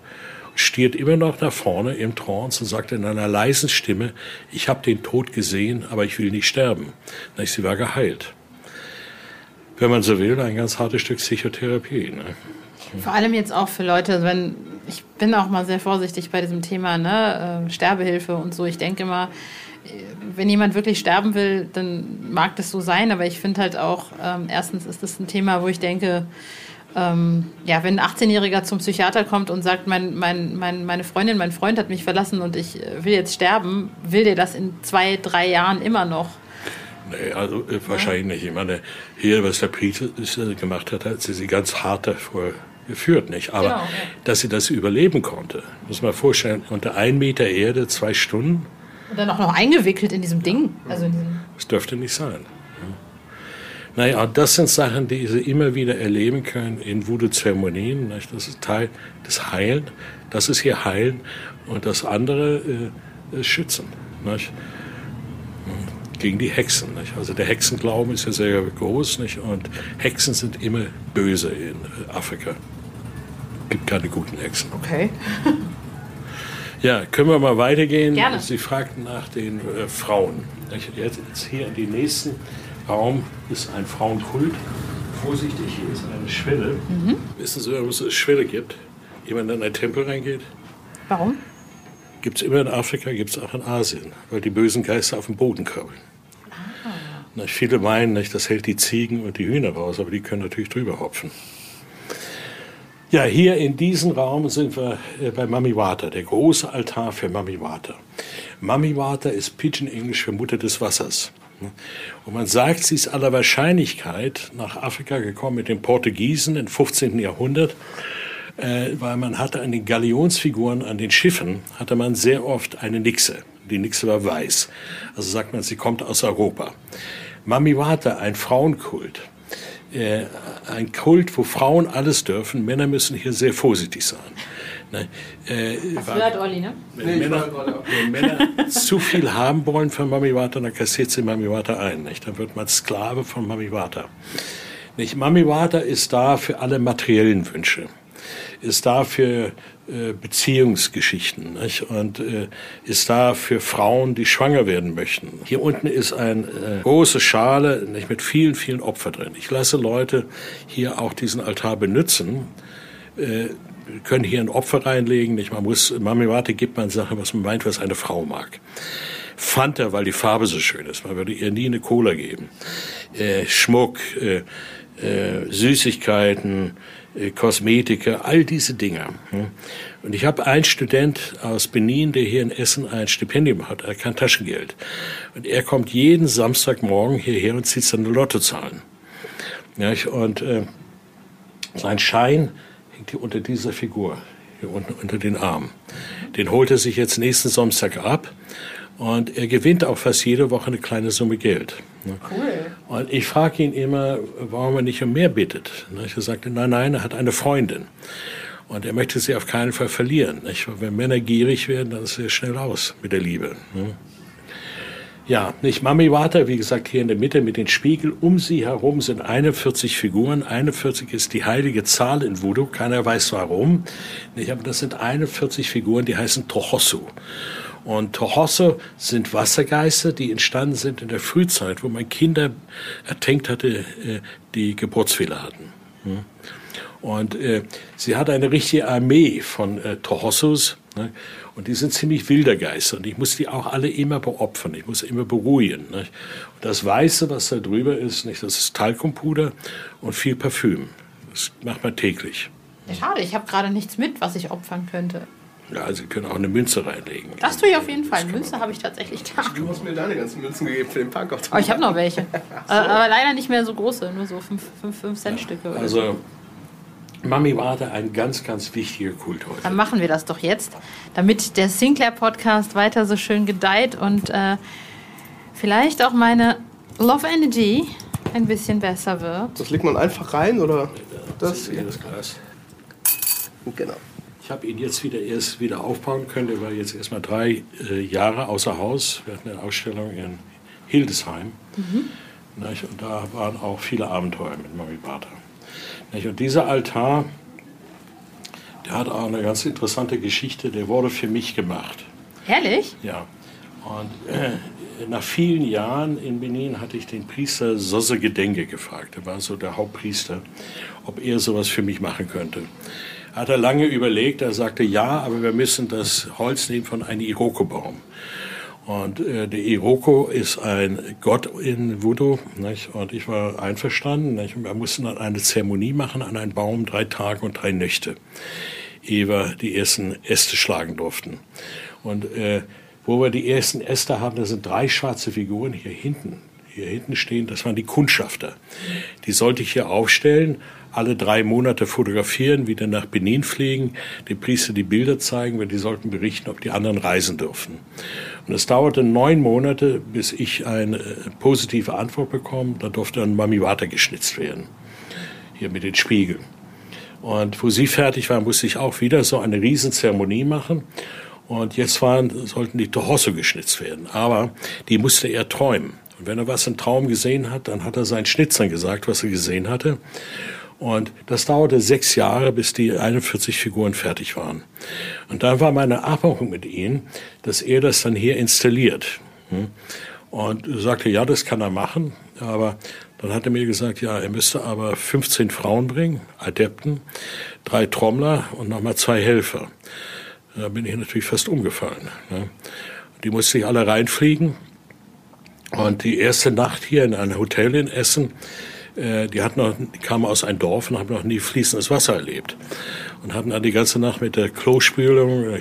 stiert immer noch nach vorne im Trance und sagt in einer leisen Stimme, ich habe den Tod gesehen, aber ich will nicht sterben. Sie war geheilt. Wenn man so will, ein ganz hartes Stück Psychotherapie. Ne? Vor allem jetzt auch für Leute, wenn ich bin auch mal sehr vorsichtig bei diesem Thema ne, äh, Sterbehilfe und so. Ich denke immer, wenn jemand wirklich sterben will, dann mag das so sein, aber ich finde halt auch, ähm, erstens ist das ein Thema, wo ich denke, ähm, ja, wenn ein 18-Jähriger zum Psychiater kommt und sagt, mein, mein, mein, meine Freundin, mein Freund hat mich verlassen und ich äh, will jetzt sterben, will der das in zwei, drei Jahren immer noch? Nee, also äh, wahrscheinlich nicht. Ich meine, hier, was der Priester gemacht hat, hat sie sie ganz hart davor geführt, nicht? Aber genau, ja. dass sie das überleben konnte, muss man vorstellen, unter ein Meter Erde, zwei Stunden. Und dann auch noch eingewickelt in diesem Ding. Also in diesem das dürfte nicht sein. Naja, das sind Sachen, die Sie immer wieder erleben können in Voodoo-Zeremonien. Das ist Teil des Heilen. Das ist hier Heilen. Und das andere äh, ist Schützen. Nicht? Gegen die Hexen. Nicht? Also der Hexenglauben ist ja sehr groß. Nicht? Und Hexen sind immer böse in äh, Afrika. Es gibt keine guten Hexen. Okay. Ja, können wir mal weitergehen? Gerne. Sie fragten nach den äh, Frauen. Jetzt hier in die nächsten Raum ist ein Frauenkult. Vorsichtig, hier ist eine Schwelle. Mhm. Wissen Sie, warum es eine Schwelle gibt? Jemand in ein Tempel reingeht? Warum? Gibt es immer in Afrika, gibt es auch in Asien, weil die bösen Geister auf dem Boden krabbeln. Ah. Na, viele meinen, nicht, das hält die Ziegen und die Hühner raus, aber die können natürlich drüber hopfen. Ja, hier in diesem Raum sind wir äh, bei Mami Water, der große Altar für Mami Water. Mami Water ist Pidgin Englisch für Mutter des Wassers. Und man sagt, sie ist aller Wahrscheinlichkeit nach Afrika gekommen mit den Portugiesen im 15. Jahrhundert, äh, weil man hatte an den Galionsfiguren, an den Schiffen, hatte man sehr oft eine Nixe. Die Nixe war weiß. Also sagt man, sie kommt aus Europa. Mamiwata, ein Frauenkult. Äh, ein Kult, wo Frauen alles dürfen. Männer müssen hier sehr vorsichtig sein. Ne? Äh, Hast gehört, Olli, ne? Wenn, nee, Männer, wenn Männer zu viel haben wollen von Mami Wata, dann kassiert sie Mami Wata ein. Nicht? Dann wird man Sklave von Mami Wata. Nicht? Mami Wata ist da für alle materiellen Wünsche. Ist da für äh, Beziehungsgeschichten nicht? und äh, ist da für Frauen, die schwanger werden möchten. Hier unten ist eine äh, große Schale nicht, mit vielen, vielen Opfern drin. Ich lasse Leute hier auch diesen Altar benutzen. Können hier ein Opfer reinlegen. Nicht? Man muss, Marmelade gibt man Sachen, was man meint, was eine Frau mag. Fanta, weil die Farbe so schön ist. Man würde ihr nie eine Cola geben. Äh, Schmuck, äh, äh, Süßigkeiten, äh, Kosmetika, all diese Dinge. Hm? Und ich habe einen Student aus Benin, der hier in Essen ein Stipendium hat, er kann Taschengeld. Und er kommt jeden Samstagmorgen hierher und zieht seine Lottozahlen. Ja, und äh, sein Schein unter dieser Figur, hier unten unter den Arm. Den holt er sich jetzt nächsten Samstag ab Und er gewinnt auch fast jede Woche eine kleine Summe Geld. Cool. Und ich frage ihn immer, warum er nicht um mehr bittet. Er sagte, nein, nein, er hat eine Freundin. Und er möchte sie auf keinen Fall verlieren. Wenn Männer gierig werden, dann ist es schnell aus mit der Liebe. Ja, nicht Mami Water, wie gesagt, hier in der Mitte mit den Spiegeln. Um sie herum sind 41 Figuren. 41 ist die heilige Zahl in Voodoo. Keiner weiß warum. Nicht, aber das sind 41 Figuren, die heißen Tohosu. Und Tohosu sind Wassergeister, die entstanden sind in der Frühzeit, wo man Kinder ertränkt hatte, äh, die Geburtsfehler hatten. Hm? Und äh, sie hat eine richtige Armee von äh, Tohossus. Ne? Und die sind ziemlich wilder Geister. Und ich muss die auch alle immer beopfern. Ich muss immer beruhigen. Nicht? Und das Weiße, was da drüber ist, nicht, das ist Talkumpuder und viel Parfüm. Das macht man täglich. Ja, schade, ich habe gerade nichts mit, was ich opfern könnte. Ja, Sie können auch eine Münze reinlegen. Das tue ich auf jeden Fall. Eine Münze habe ich tatsächlich da. Du hast mir deine ganzen Münzen gegeben für den Parkautomaten. Aber ich habe noch welche. so. Aber leider nicht mehr so große, nur so 5 Cent Stücke. Mami Warte ein ganz, ganz wichtiger Kult heute. Dann machen wir das doch jetzt, damit der Sinclair Podcast weiter so schön gedeiht und äh, vielleicht auch meine Love Energy ein bisschen besser wird. Das legt man einfach rein oder das? Das ist das Glas. Genau. Ich habe ihn jetzt wieder erst wieder aufbauen können. Er war jetzt erstmal drei äh, Jahre außer Haus. Wir hatten eine Ausstellung in Hildesheim. Mhm. Und da waren auch viele Abenteuer mit Mami Bata. Und dieser Altar, der hat auch eine ganz interessante Geschichte, der wurde für mich gemacht. Herrlich? Ja. Und äh, nach vielen Jahren in Benin hatte ich den Priester Sosse Gedenke gefragt. Der war so der Hauptpriester, ob er sowas für mich machen könnte. Hat er lange überlegt, er sagte ja, aber wir müssen das Holz nehmen von einem Iroko-Baum. Und äh, der Iroko ist ein Gott in Voodoo. Nicht? Und ich war einverstanden. Nicht? Und wir mussten dann eine Zeremonie machen an einem Baum, drei Tage und drei Nächte, ehe wir die ersten Äste schlagen durften. Und äh, wo wir die ersten Äste haben, da sind drei schwarze Figuren hier hinten. Hier hinten stehen, das waren die Kundschafter. Die sollte ich hier aufstellen alle drei Monate fotografieren, wieder nach Benin fliegen, dem Priester die Bilder zeigen, weil die sollten berichten, ob die anderen reisen dürfen. Und es dauerte neun Monate, bis ich eine äh, positive Antwort bekam. Da durfte dann Mami Water geschnitzt werden. Hier mit den Spiegeln. Und wo sie fertig war, musste ich auch wieder so eine Riesenzeremonie machen. Und jetzt waren, sollten die Tohosso geschnitzt werden. Aber die musste er träumen. Und wenn er was im Traum gesehen hat, dann hat er seinen Schnitzern gesagt, was er gesehen hatte. Und das dauerte sechs Jahre, bis die 41 Figuren fertig waren. Und dann war meine Abmachung mit ihm, dass er das dann hier installiert. Hm? Und sagte, ja, das kann er machen. Aber dann hat er mir gesagt, ja, er müsste aber 15 Frauen bringen, Adepten, drei Trommler und nochmal zwei Helfer. Da bin ich natürlich fast umgefallen. Ne? Die musste ich alle reinfliegen. Und die erste Nacht hier in einem Hotel in Essen, die, hatten noch, kamen aus einem Dorf und haben noch nie fließendes Wasser erlebt. Und hatten dann die ganze Nacht mit der Klospülung, äh,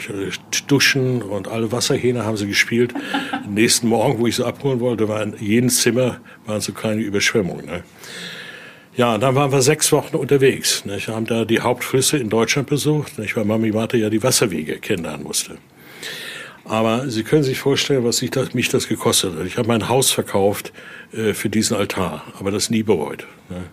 Duschen und alle Wasserhähne haben sie gespielt. Am nächsten Morgen, wo ich sie abholen wollte, war in jedem Zimmer waren so kleine Überschwemmungen. Ne? Ja, dann waren wir sechs Wochen unterwegs. Ne? Haben da die Hauptflüsse in Deutschland besucht, nicht? weil Mami Warte ja die Wasserwege kennenlernen musste. Aber Sie können sich vorstellen, was sich das, mich das gekostet hat. Ich habe mein Haus verkauft äh, für diesen Altar, aber das nie bereut. Ne?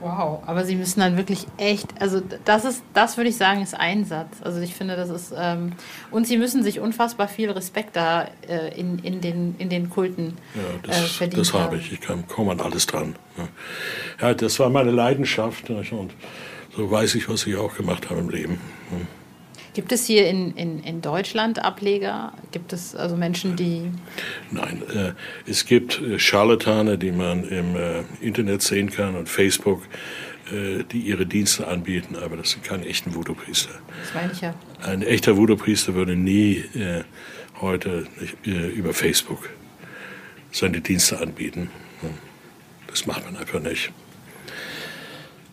Wow, aber Sie müssen dann wirklich echt, also das ist, das würde ich sagen, ist Einsatz. Also ich finde, das ist, ähm, und Sie müssen sich unfassbar viel Respekt da äh, in, in, den, in den Kulten ja, das, äh, verdienen. Das habe ich, ich komme an alles dran. Ne? Ja, das war meine Leidenschaft und so weiß ich, was ich auch gemacht habe im Leben. Ne? Gibt es hier in, in, in Deutschland Ableger? Gibt es also Menschen, die. Nein, äh, es gibt äh, Scharlatane, die man im äh, Internet sehen kann und Facebook, äh, die ihre Dienste anbieten, aber das sind keine echten Voodoo-Priester. Das meine ich ja. Ein echter Voodoo-Priester würde nie äh, heute äh, über Facebook seine Dienste anbieten. Das macht man einfach nicht.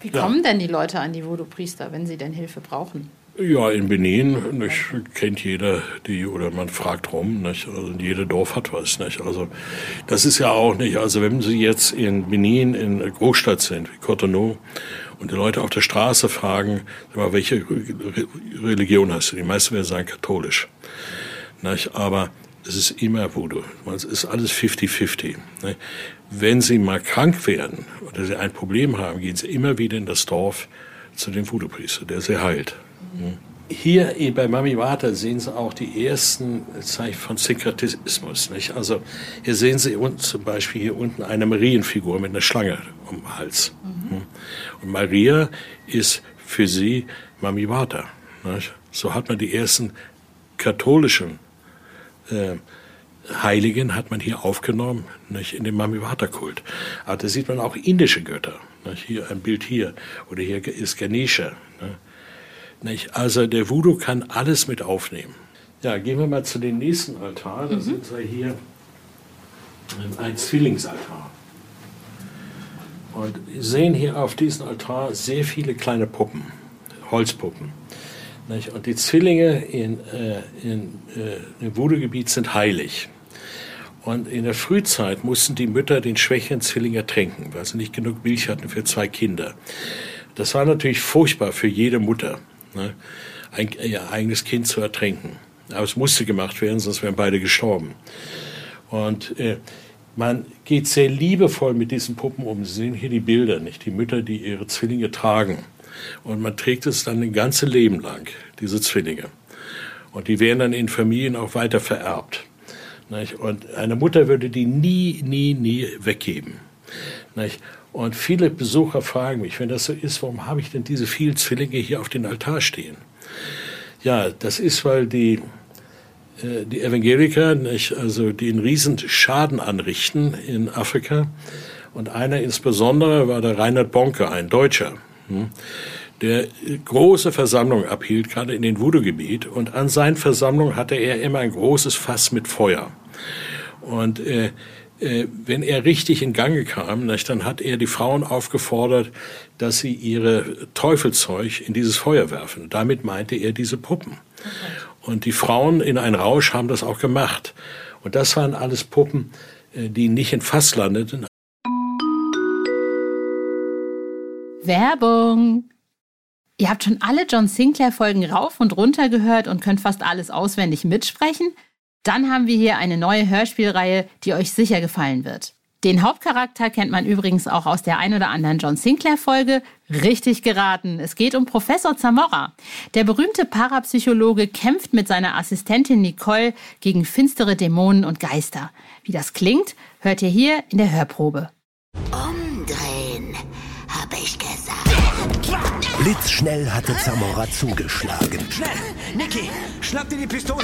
Wie kommen ja. denn die Leute an die Voodoo-Priester, wenn sie denn Hilfe brauchen? Ja, in Benin nicht, kennt jeder die oder man fragt rum. Nicht? Also jeder Dorf hat was. Nicht? Also das ist ja auch nicht. Also wenn Sie jetzt in Benin in Großstadt sind wie Cotonou und die Leute auf der Straße fragen, mal, welche Religion hast du? Die meisten werden sagen katholisch. Nicht? Aber es ist immer Voodoo. Es ist alles 50-50. Ne? Wenn Sie mal krank werden oder Sie ein Problem haben, gehen Sie immer wieder in das Dorf zu dem Voodoo-Priester, der Sie heilt. Hier bei Mami Wata sehen Sie auch die ersten Zeichen von Synkretismus. Nicht? Also hier sehen Sie unten, zum Beispiel hier unten eine Marienfigur mit einer Schlange um den Hals. Mhm. Und Maria ist für sie Mami Wata. Nicht? So hat man die ersten katholischen äh, Heiligen hat man hier aufgenommen nicht, in den Mami Wata Kult. Aber da sieht man auch indische Götter. Nicht? Hier ein Bild hier oder hier ist Ganesha. Nicht? Nicht? Also der Voodoo kann alles mit aufnehmen. Ja, gehen wir mal zu dem nächsten Altar. Da mhm. sind wir hier ein Zwillingsaltar. Und wir sehen hier auf diesem Altar sehr viele kleine Puppen, Holzpuppen. Nicht? Und die Zwillinge in, äh, in, äh, im Voodoo-Gebiet sind heilig. Und in der Frühzeit mussten die Mütter den schwächeren Zwilling ertränken, weil sie nicht genug Milch hatten für zwei Kinder. Das war natürlich furchtbar für jede Mutter ne, ein, ihr eigenes Kind zu ertränken. Aber es musste gemacht werden, sonst wären beide gestorben. Und äh, man geht sehr liebevoll mit diesen Puppen um. Sie sehen hier die Bilder, nicht die Mütter, die ihre Zwillinge tragen. Und man trägt es dann ein ganzes Leben lang, diese Zwillinge. Und die werden dann in Familien auch weiter vererbt. Und eine Mutter würde die nie, nie, nie weggeben. Und viele Besucher fragen mich, wenn das so ist, warum habe ich denn diese vielen Zwillinge hier auf dem Altar stehen? Ja, das ist, weil die, äh, die Evangeliker, nicht, also die einen riesen Schaden anrichten in Afrika. Und einer insbesondere war der Reinhard Bonke, ein Deutscher, hm, der große Versammlungen abhielt, gerade in den Voodoo-Gebiet. Und an seinen Versammlungen hatte er immer ein großes Fass mit Feuer. Und äh, wenn er richtig in Gange kam, dann hat er die Frauen aufgefordert, dass sie ihre Teufelzeug in dieses Feuer werfen. Damit meinte er diese Puppen. Und die Frauen in einen Rausch haben das auch gemacht. Und das waren alles Puppen, äh, die nicht in Fass landeten. Werbung. Ihr habt schon alle John Sinclair Folgen rauf und runter gehört und könnt fast alles auswendig mitsprechen? Dann haben wir hier eine neue Hörspielreihe, die euch sicher gefallen wird. Den Hauptcharakter kennt man übrigens auch aus der ein oder anderen John Sinclair-Folge. Richtig geraten. Es geht um Professor Zamora. Der berühmte Parapsychologe kämpft mit seiner Assistentin Nicole gegen finstere Dämonen und Geister. Wie das klingt, hört ihr hier in der Hörprobe. Umdrehen, habe ich gesagt. Blitzschnell hatte Zamora zugeschlagen. Schnell! Niki, schnapp dir die Pistole!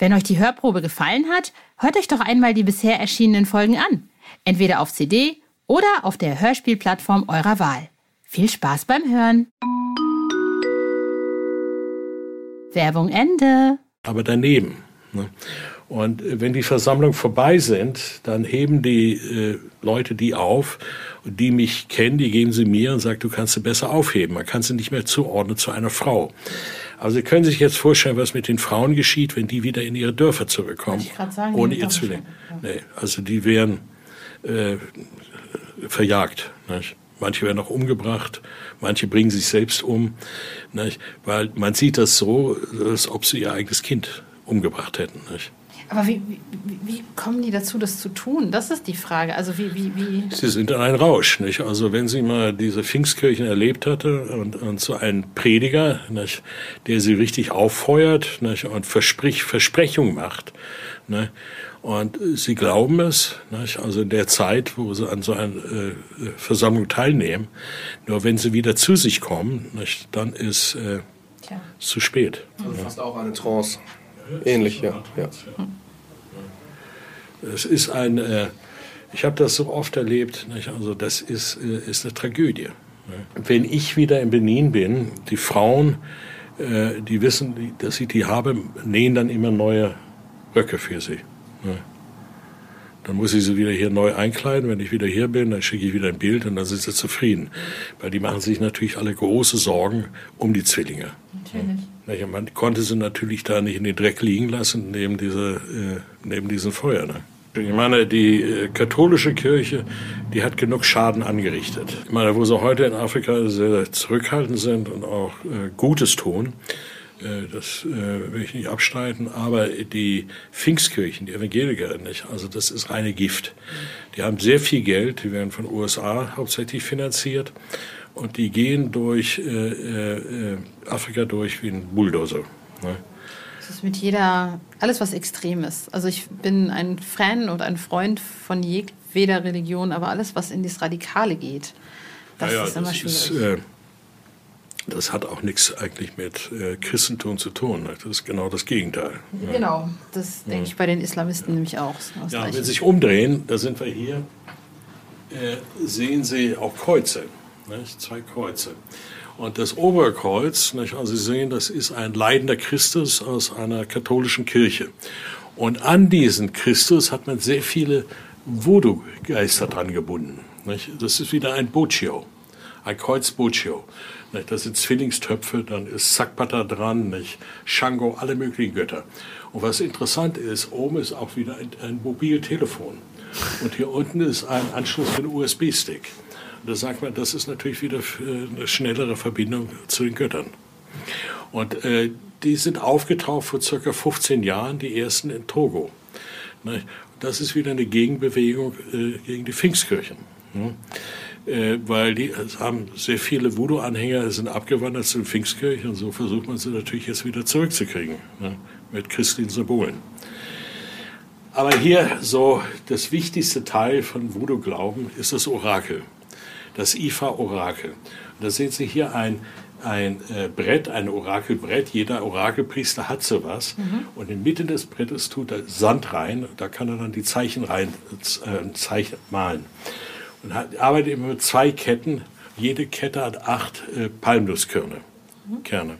Wenn euch die Hörprobe gefallen hat, hört euch doch einmal die bisher erschienenen Folgen an. Entweder auf CD oder auf der Hörspielplattform eurer Wahl. Viel Spaß beim Hören. Werbung Ende. Aber daneben. Ne? Und wenn die Versammlungen vorbei sind, dann heben die äh, Leute die auf, die mich kennen, die geben sie mir und sagen, du kannst sie besser aufheben. Man kann sie nicht mehr zuordnen zu einer Frau. Also Sie können sich jetzt vorstellen, was mit den Frauen geschieht, wenn die wieder in ihre Dörfer zurückkommen, sagen, ohne ihr Zwilling. Nee, also die werden äh, verjagt. Nicht? Manche werden auch umgebracht, manche bringen sich selbst um, nicht? weil man sieht das so, als ob sie ihr eigenes Kind umgebracht hätten. Nicht? Aber wie, wie, wie, kommen die dazu, das zu tun? Das ist die Frage. Also wie, wie, wie Sie sind in einem Rausch. Nicht? Also wenn sie mal diese Pfingstkirchen erlebt hatte und, und so einen Prediger, nicht, der sie richtig auffeuert nicht, und Versprich, Versprechung macht, nicht, und sie glauben es, nicht? also in der Zeit, wo sie an so einer äh, Versammlung teilnehmen, nur wenn sie wieder zu sich kommen, nicht, dann ist äh, zu spät. Also fast auch eine Trance. Ähnlich, ja. ja. Es ist ein, äh, ich habe das so oft erlebt, nicht? also das ist, äh, ist eine Tragödie. Ne? Wenn ich wieder in Benin bin, die Frauen, äh, die wissen, dass ich die habe, nähen dann immer neue Röcke für sie. Ne? Dann muss ich sie wieder hier neu einkleiden. Wenn ich wieder hier bin, dann schicke ich wieder ein Bild und dann sind sie zufrieden. Weil die machen sich natürlich alle große Sorgen um die Zwillinge. Natürlich. Man konnte sie natürlich da nicht in den Dreck liegen lassen, neben, dieser, äh, neben Feuer. Ne? Ich meine, die äh, katholische Kirche, die hat genug Schaden angerichtet. Ich meine, wo sie heute in Afrika sehr zurückhaltend sind und auch äh, Gutes tun, äh, das äh, will ich nicht abstreiten, aber die Pfingstkirchen, die Evangeliker nicht, also das ist reine Gift. Die haben sehr viel Geld, die werden von USA hauptsächlich finanziert und die gehen durch äh, äh, Afrika durch wie ein Bulldozer. Ne? Das ist mit jeder, alles was extrem ist. Also ich bin ein Fan und ein Freund von jeder Religion, aber alles, was in das Radikale geht, das ja, ja, ist immer das schwierig. Ist, äh, das hat auch nichts eigentlich mit äh, Christentum zu tun. Das ist genau das Gegenteil. Genau, das denke ich bei den Islamisten nämlich auch. Ja, wenn Sie sich umdrehen, da sind wir hier, äh, sehen Sie auch Kreuze, nicht? zwei Kreuze. Und das Oberkreuz, nicht? also Sie sehen, das ist ein leidender Christus aus einer katholischen Kirche. Und an diesen Christus hat man sehr viele Voodoo-Geister dran gebunden. Nicht? Das ist wieder ein Boccio, ein Kreuz Boccio. Nicht? Das sind Zwillingstöpfe, dann ist Sakpata dran, nicht? Shango, alle möglichen Götter. Und was interessant ist, oben ist auch wieder ein, ein Mobiltelefon. Und hier unten ist ein Anschluss für den USB-Stick. Da sagt man, das ist natürlich wieder eine schnellere Verbindung zu den Göttern. Und äh, die sind aufgetaucht vor circa 15 Jahren, die ersten in Togo. Ne? Das ist wieder eine Gegenbewegung äh, gegen die Pfingstkirchen. Ne? äh, weil die haben sehr viele Voodoo-Anhänger, sind abgewandert zu den Pfingstkirchen und so versucht man sie natürlich jetzt wieder zurückzukriegen ne, mit christlichen Symbolen. Aber hier so das wichtigste Teil von Voodoo-Glauben ist das Orakel, das Ifa-Orakel. Da sehen Sie hier ein, ein äh, Brett, ein Orakelbrett. Jeder Orakelpriester hat sowas. Mhm. Und in Mitte des Brettes tut er Sand rein. Da kann er dann die Zeichen rein, äh, Zeichen malen und hat, arbeitet immer mit zwei Ketten. Jede Kette hat acht äh, Palmnusskerne. Mhm. Kerne.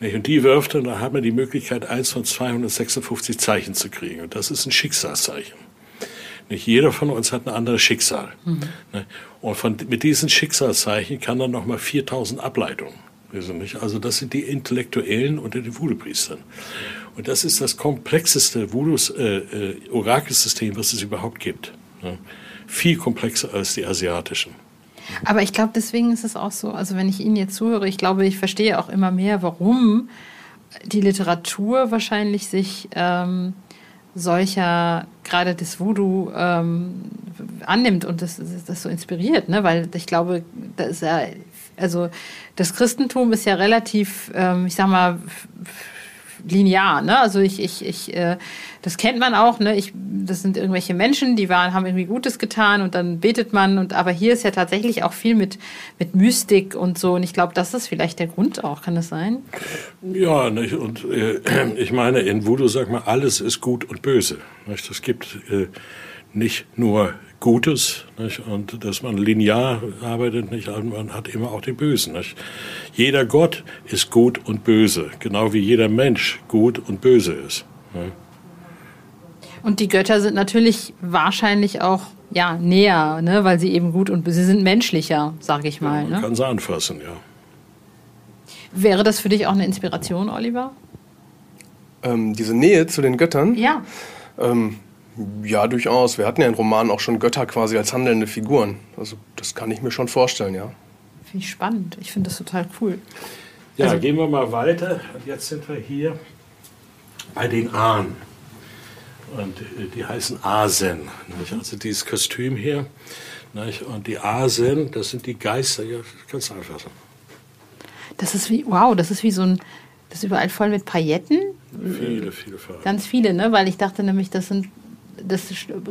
Und die wirft und da hat man die Möglichkeit, eins von 256 Zeichen zu kriegen. Und das ist ein Schicksalszeichen. Nicht jeder von uns hat ein anderes Schicksal. Mhm. Und von, mit diesen Schicksalszeichen kann dann nochmal 4000 Ableitungen. Also das sind die Intellektuellen unter den Voodoo-Priestern. Und das ist das komplexeste Voodoo-Orakelsystem, äh, äh was es überhaupt gibt viel komplexer als die asiatischen. Aber ich glaube, deswegen ist es auch so, also wenn ich Ihnen jetzt zuhöre, ich glaube, ich verstehe auch immer mehr, warum die Literatur wahrscheinlich sich ähm, solcher, gerade des Voodoo, ähm, annimmt und das, das so inspiriert, ne? weil ich glaube, da ist ja, also das Christentum ist ja relativ, ähm, ich sag mal, linear. Ne? Also ich, ich, ich, äh, das kennt man auch. Ne? Ich, das sind irgendwelche Menschen, die waren, haben irgendwie Gutes getan und dann betet man. Und aber hier ist ja tatsächlich auch viel mit mit Mystik und so. Und ich glaube, das ist vielleicht der Grund auch. Kann das sein? Ja, nicht? und äh, ich meine, in Voodoo sagt man, alles ist gut und böse. Es gibt äh, nicht nur Gutes nicht? und dass man linear arbeitet, nicht? man hat immer auch den Bösen. Nicht? Jeder Gott ist gut und böse, genau wie jeder Mensch gut und böse ist. Nicht? Und die Götter sind natürlich wahrscheinlich auch ja, näher, ne? weil sie eben gut und böse sind menschlicher, sage ich mal. Ja, man ne? kann sie anfassen, ja. Wäre das für dich auch eine Inspiration, Oliver? Ähm, diese Nähe zu den Göttern? Ja. Ähm, ja, durchaus. Wir hatten ja in Romanen auch schon Götter quasi als handelnde Figuren. Also das kann ich mir schon vorstellen, ja. Finde ich spannend. Ich finde das total cool. Ja, also, gehen wir mal weiter. Und jetzt sind wir hier bei den Ahnen. Und äh, die heißen Asen. Also dieses Kostüm hier. Und die Asen, das sind die Geister. Ja, kannst du anfassen. Das ist wie, wow, das ist wie so ein, das ist überall voll mit Pailletten. Viele, viele Farben. Ganz viele, ne? Weil ich dachte nämlich, das sind das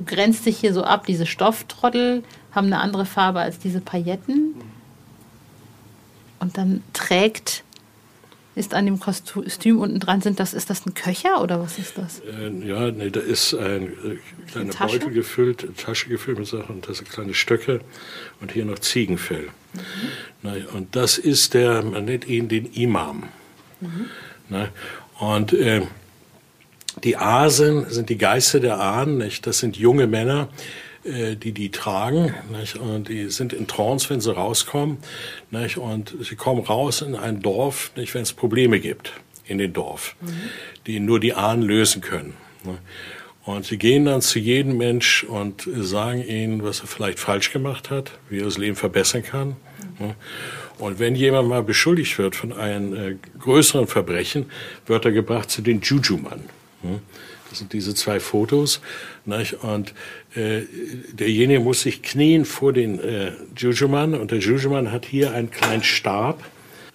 grenzt sich hier so ab. Diese Stofftrottel haben eine andere Farbe als diese Pailletten. Und dann trägt, ist an dem Kostüm unten dran, sind das, ist das ein Köcher oder was ist das? Äh, ja, nee, da ist ein äh, kleiner Beutel gefüllt, eine Tasche gefüllt mit Sachen, und das sind kleine Stöcke und hier noch Ziegenfell. Mhm. Na, und das ist der, man nennt ihn den Imam. Mhm. Na, und äh, Die Asen sind die Geister der Ahnen, nicht? Das sind junge Männer, äh, die die tragen, nicht? Und die sind in Trance, wenn sie rauskommen, nicht? Und sie kommen raus in ein Dorf, nicht? Wenn es Probleme gibt in den Dorf, mhm. die nur die Ahnen lösen können. Ne? Und sie gehen dann zu jedem Mensch und sagen ihnen, was er vielleicht falsch gemacht hat, wie er das Leben verbessern kann. Mhm. Und wenn jemand mal beschuldigt wird von einem äh, größeren Verbrechen, wird er gebracht zu den Juju-Mann. Hm? Das sind diese zwei Fotos. Und äh, derjenige muss sich knien vor den äh, Jujuman und der Jujuman hat hier einen kleinen Stab.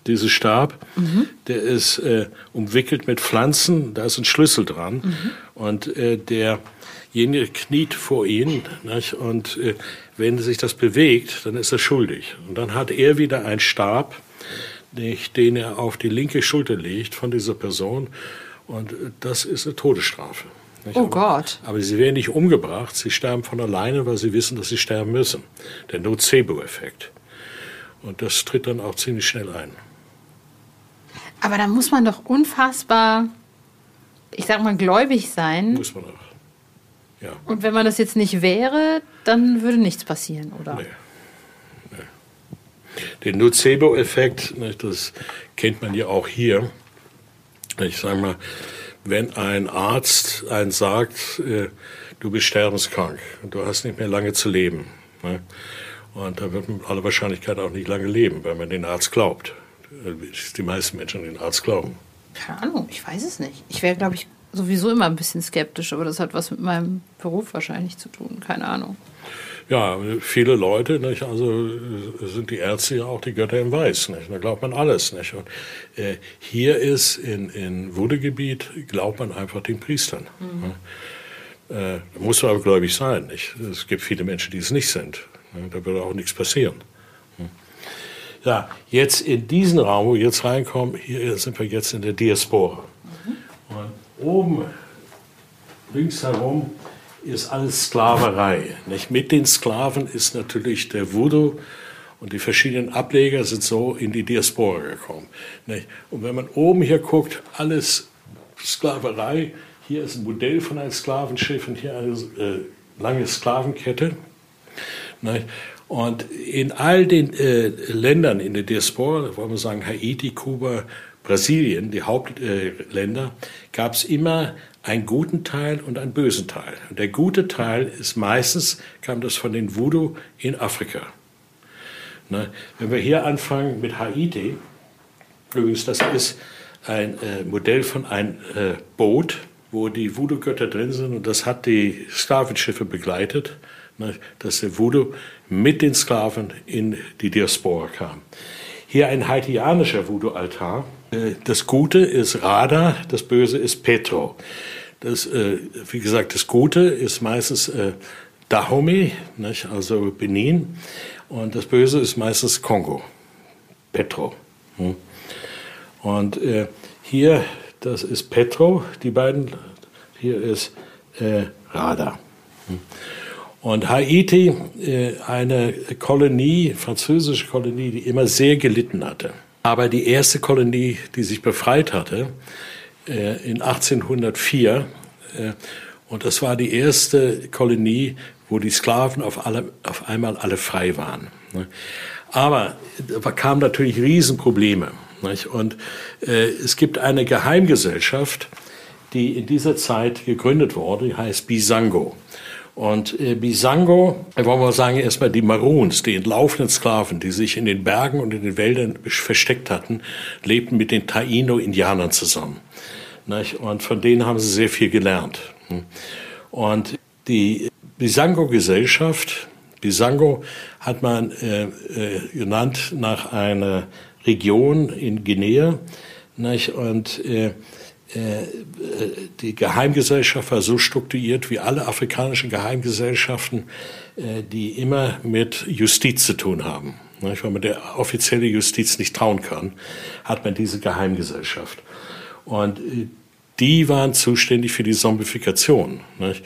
Dieser Stab, mhm. der ist äh, umwickelt mit Pflanzen, da ist ein Schlüssel dran. Mhm. Und äh, derjenige kniet vor ihn. Nicht? Und äh, wenn sich das bewegt, dann ist er schuldig. Und dann hat er wieder einen Stab, nicht, den er auf die linke Schulter legt von dieser Person. Und das ist eine Todesstrafe. Nicht? Oh aber, Gott. Aber sie werden nicht umgebracht, sie sterben von alleine, weil sie wissen, dass sie sterben müssen. Der Nocebo-Effekt. Und das tritt dann auch ziemlich schnell ein. Aber da muss man doch unfassbar, ich sag mal, gläubig sein. Muss man auch. Ja. Und wenn man das jetzt nicht wäre, dann würde nichts passieren, oder? Nee. nee. Den Nocebo-Effekt, das kennt man ja auch hier. Ich sage mal, wenn ein Arzt einen sagt, äh, du bist sterbenskrank du hast nicht mehr lange zu leben. Ne? Und da wird man aller Wahrscheinlichkeit auch nicht lange leben, weil man den Arzt glaubt. Die meisten Menschen den Arzt glauben. Keine Ahnung, ich weiß es nicht. Ich wäre, glaube ich, sowieso immer ein bisschen skeptisch, aber das hat was mit meinem Beruf wahrscheinlich zu tun. Keine Ahnung. Ja, viele Leute, nicht? also sind die Ärzte ja auch die Götter im Weiß. Nicht? Da glaubt man alles. Nicht? Und, äh, hier ist in, in Wudegebiet, glaubt man einfach den Priestern. Mhm. Äh, muss man aber gläubig sein. Nicht? Es gibt viele Menschen, die es nicht sind. Da würde auch nichts passieren. Ja, jetzt in diesen Raum, wo wir jetzt reinkommen, hier sind wir jetzt in der Diaspora. Mhm. Und oben, ringsherum, ist alles Sklaverei. Nicht? Mit den Sklaven ist natürlich der Voodoo und die verschiedenen Ableger sind so in die Diaspora gekommen. Nicht? Und wenn man oben hier guckt, alles Sklaverei. Hier ist ein Modell von einem Sklavenschiff und hier eine äh, lange Sklavenkette. Nicht? Und in all den äh, Ländern in der Diaspora, wollen wir sagen Haiti, Kuba, Brasilien, die Hauptländer, gab es immer einen guten Teil und einen bösen Teil. Und der gute Teil ist meistens, kam das von den Voodoo in Afrika. Ne? Wenn wir hier anfangen mit Haiti, übrigens, das ist ein äh, Modell von einem äh, Boot, wo die Voodoo-Götter drin sind und das hat die Sklavenschiffe begleitet, ne? dass der Voodoo mit den Sklaven in die Diaspora kam. Hier ein haitianischer Voodoo-Altar. Äh, das Gute ist Rada, das Böse ist Petro. Das, äh, wie gesagt, das Gute ist meistens äh, Dahomey, also Benin, und das Böse ist meistens Kongo, Petro. Hm? Und hier, das ist Petro, die beiden, hier ist Rada. Hm? Und Haiti, eine Kolonie, französische Kolonie, die immer sehr gelitten hatte. Aber die erste Kolonie, die sich befreit hatte, äh, in 1804. Äh, und das war die erste Kolonie, wo die Sklaven auf, alle, auf einmal alle frei waren. Ne? Aber da kamen natürlich Riesenprobleme. Und äh, es gibt eine Geheimgesellschaft, die in dieser Zeit gegründet wurde, die heißt Bisango. Und äh, Bisango, wollen wir sagen, erstmal die Maroons, die entlaufenen Sklaven, die sich in den Bergen und in den Wäldern versteckt hatten, lebten mit den Taino-Indianern zusammen. Und von denen haben sie sehr viel gelernt. Und die Bisango-Gesellschaft, Bisango hat man äh, äh, genannt nach einer Region in Guinea. Und äh, die Geheimgesellschaft war so strukturiert wie alle afrikanischen Geheimgesellschaften, äh, die immer mit Justiz zu tun haben. Nicht? Weil man der offizielle Justiz nicht trauen kann, hat man diese Geheimgesellschaft. Und äh, die waren zuständig für die Zombifikation. Nicht?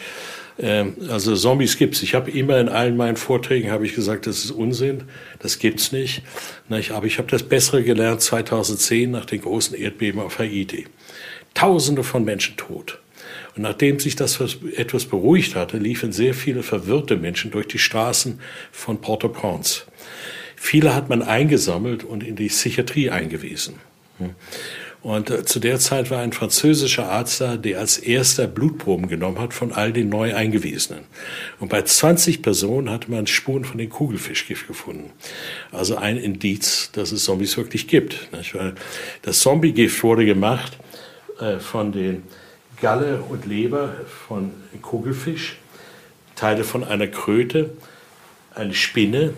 Ähm, also Zombies gibt's. Ich habe immer in allen meinen Vorträgen habe ich gesagt, das ist Unsinn, das gibt's nicht. Aber ich habe das Bessere gelernt 2010 nach den großen Erdbeben auf Haiti. Tausende von Menschen tot. Und nachdem sich das etwas beruhigt hatte, liefen sehr viele verwirrte Menschen durch die Straßen von Port-au-Prince. Viele hat man eingesammelt und in die Psychiatrie eingewiesen. Und äh, zu der Zeit war ein französischer Arzt da, der als erster Blutproben genommen hat von all den neu Eingewiesenen. Und bei 20 Personen hatte man Spuren von dem Kugelfischgift gefunden. Also ein Indiz, dass es Zombies wirklich gibt. Das Zombiegift wurde gemacht von den Galle und Leber von Kugelfisch, Teile von einer Kröte, eine Spinne,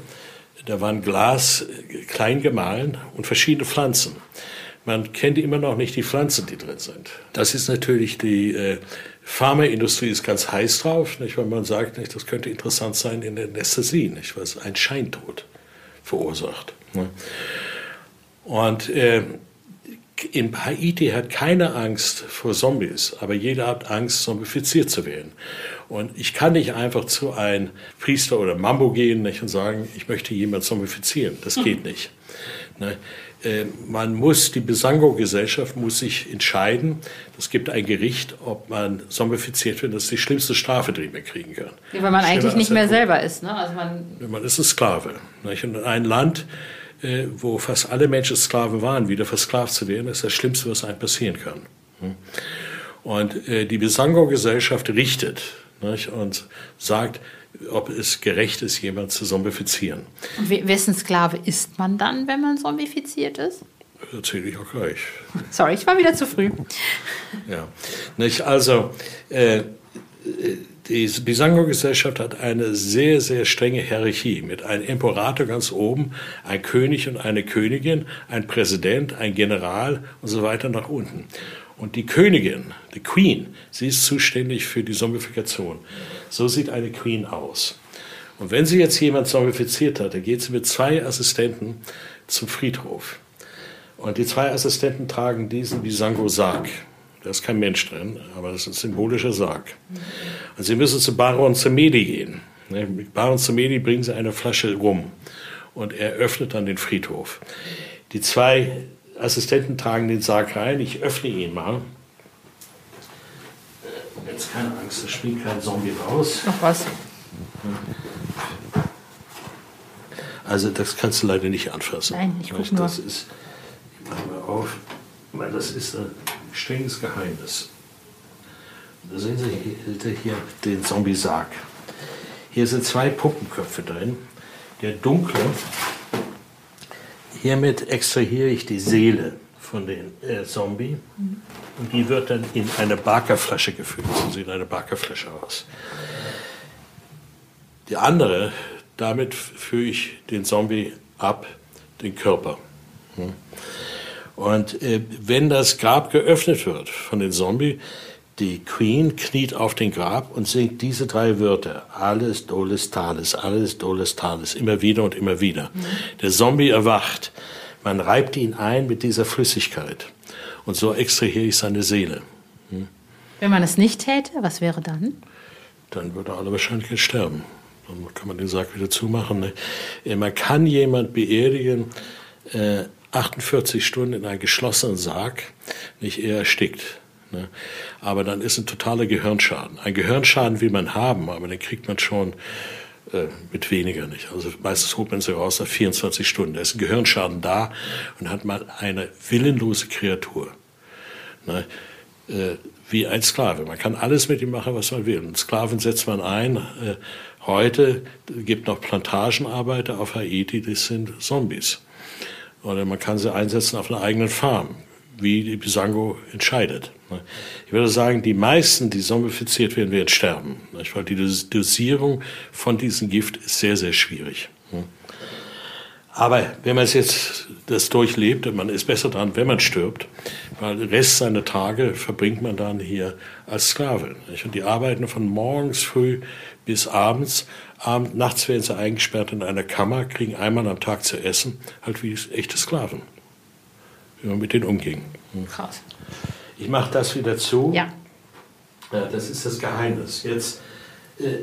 da waren Glas äh, klein gemahlen und verschiedene Pflanzen. Man kennt immer noch nicht die Pflanzen, die drin sind. Das ist natürlich die äh, Pharmaindustrie ist ganz heiß drauf, nicht, weil man sagt, nicht, das könnte interessant sein in der Anästhesie, nicht, was ein Scheintod verursacht. Ne? Und äh, in Haiti hat keine Angst vor Zombies, aber jeder hat Angst, zombifiziert zu werden. Und ich kann nicht einfach zu einem Priester oder Mambo gehen nicht, und sagen, ich möchte jemanden zombifizieren. Das geht nicht. Ne? Äh, man muss, die Besango-Gesellschaft muss sich entscheiden, es gibt ein Gericht, ob man zombifiziert wird. Das ist die schlimmste Strafe, die man kriegen kann. Ja, weil man eigentlich nicht mehr selber ist. Ne? Also man, man ist ein Sklave. Nicht? Und ein Land, äh, wo fast alle Menschen Sklaven waren, wieder versklavt zu werden, ist das Schlimmste, was einem passieren kann. Hm? Und äh, die Besango-Gesellschaft richtet nicht? und sagt, ob es gerecht ist, jemanden zu zombifizieren. Und wessen Sklave ist man dann, wenn man zombifiziert ist? Erzähle ich auch gleich. Sorry, ich war wieder zu früh. Ja, nicht? Also, äh, die Bisango-Gesellschaft hat eine sehr, sehr strenge Hierarchie mit einem Imperator ganz oben, ein König und eine Königin, ein Präsident, ein General und so weiter nach unten. Und die Königin, die Queen, sie ist zuständig für die Zombifikation. So sieht eine Queen aus. Und wenn sie jetzt jemand zombifiziert hat, dann geht sie mit zwei Assistenten zum Friedhof. Und die zwei Assistenten tragen diesen Bisango-Sarg. Da ist kein Mensch drin, aber das ist ein symbolischer Sarg. Und sie müssen zu Baron Zemedi gehen. Ne, mit Baron Zemedi bringen sie eine Flasche rum und er öffnet dann den Friedhof. Die zwei Assistenten tragen den Sarg rein. Ich öffne ihn mal. Jetzt keine Angst, da springt kein Zombie raus. Noch was? Also das kannst du leider nicht anfassen. Nein, ich gucke nur. Das ist, ich mache mal auf, weil das ist ein strenges Geheimnis. Da sehen Sie hier den Zombie-Sarg. Hier sind zwei Puppenköpfe drin. Der dunkle Hiermit extrahiere ich die Seele von dem äh, Zombie und die wird dann in eine Barkerflasche gefüllt. So sieht eine Barkerflasche aus. Die andere, damit führe ich den Zombie ab, den Körper. Hm. Und äh, wenn das Grab geöffnet wird von dem Zombie, die Queen kniet auf den Grab und singt diese drei Wörter. Alles doles tales, alles doles tales. Immer wieder und immer wieder. Mhm. Der Zombie erwacht. Man reibt ihn ein mit dieser Flüssigkeit. Und so extrahiere ich seine Seele. Hm? Wenn man es nicht täte, was wäre dann? Dann würde alle wahrscheinlich sterben. Dann kann man den Sarg wieder zumachen. Ne? Äh, man kann jemand beerdigen, äh, 48 Stunden in einem geschlossenen Sarg, nicht eher erstickt. Ne? Aber dann ist ein totaler Gehirnschaden. Ein Gehirnschaden will man haben, aber den kriegt man schon äh, mit weniger nicht. Also meistens holt man sie raus nach 24 Stunden. Da ist ein Gehirnschaden da und hat mal eine willenlose Kreatur. Ne? Äh, wie ein Sklave. Man kann alles mit ihm machen, was man will. Und Sklaven setzt man ein. Äh, heute gibt noch Plantagenarbeiter auf Haiti, das sind Zombies. Oder man kann sie einsetzen auf einer eigenen Farm wie die Bisango entscheidet. Ich würde sagen, die meisten, die zombifiziert werden, werden sterben. Weil die Dosierung von diesem Gift ist sehr, sehr schwierig. Aber wenn man es jetzt das durchlebt, man ist besser dran, wenn man stirbt, weil den Rest seiner Tage verbringt man dann hier als Sklave. Und die arbeiten von morgens früh bis abends. Abend, nachts werden sie eingesperrt in einer Kammer, kriegen einmal am Tag zu essen, halt wie echte Sklaven wie man mit denen umging. Hm. Krass. Ich mache das wieder zu. Ja. ja. Das ist das Geheimnis. Jetzt, äh,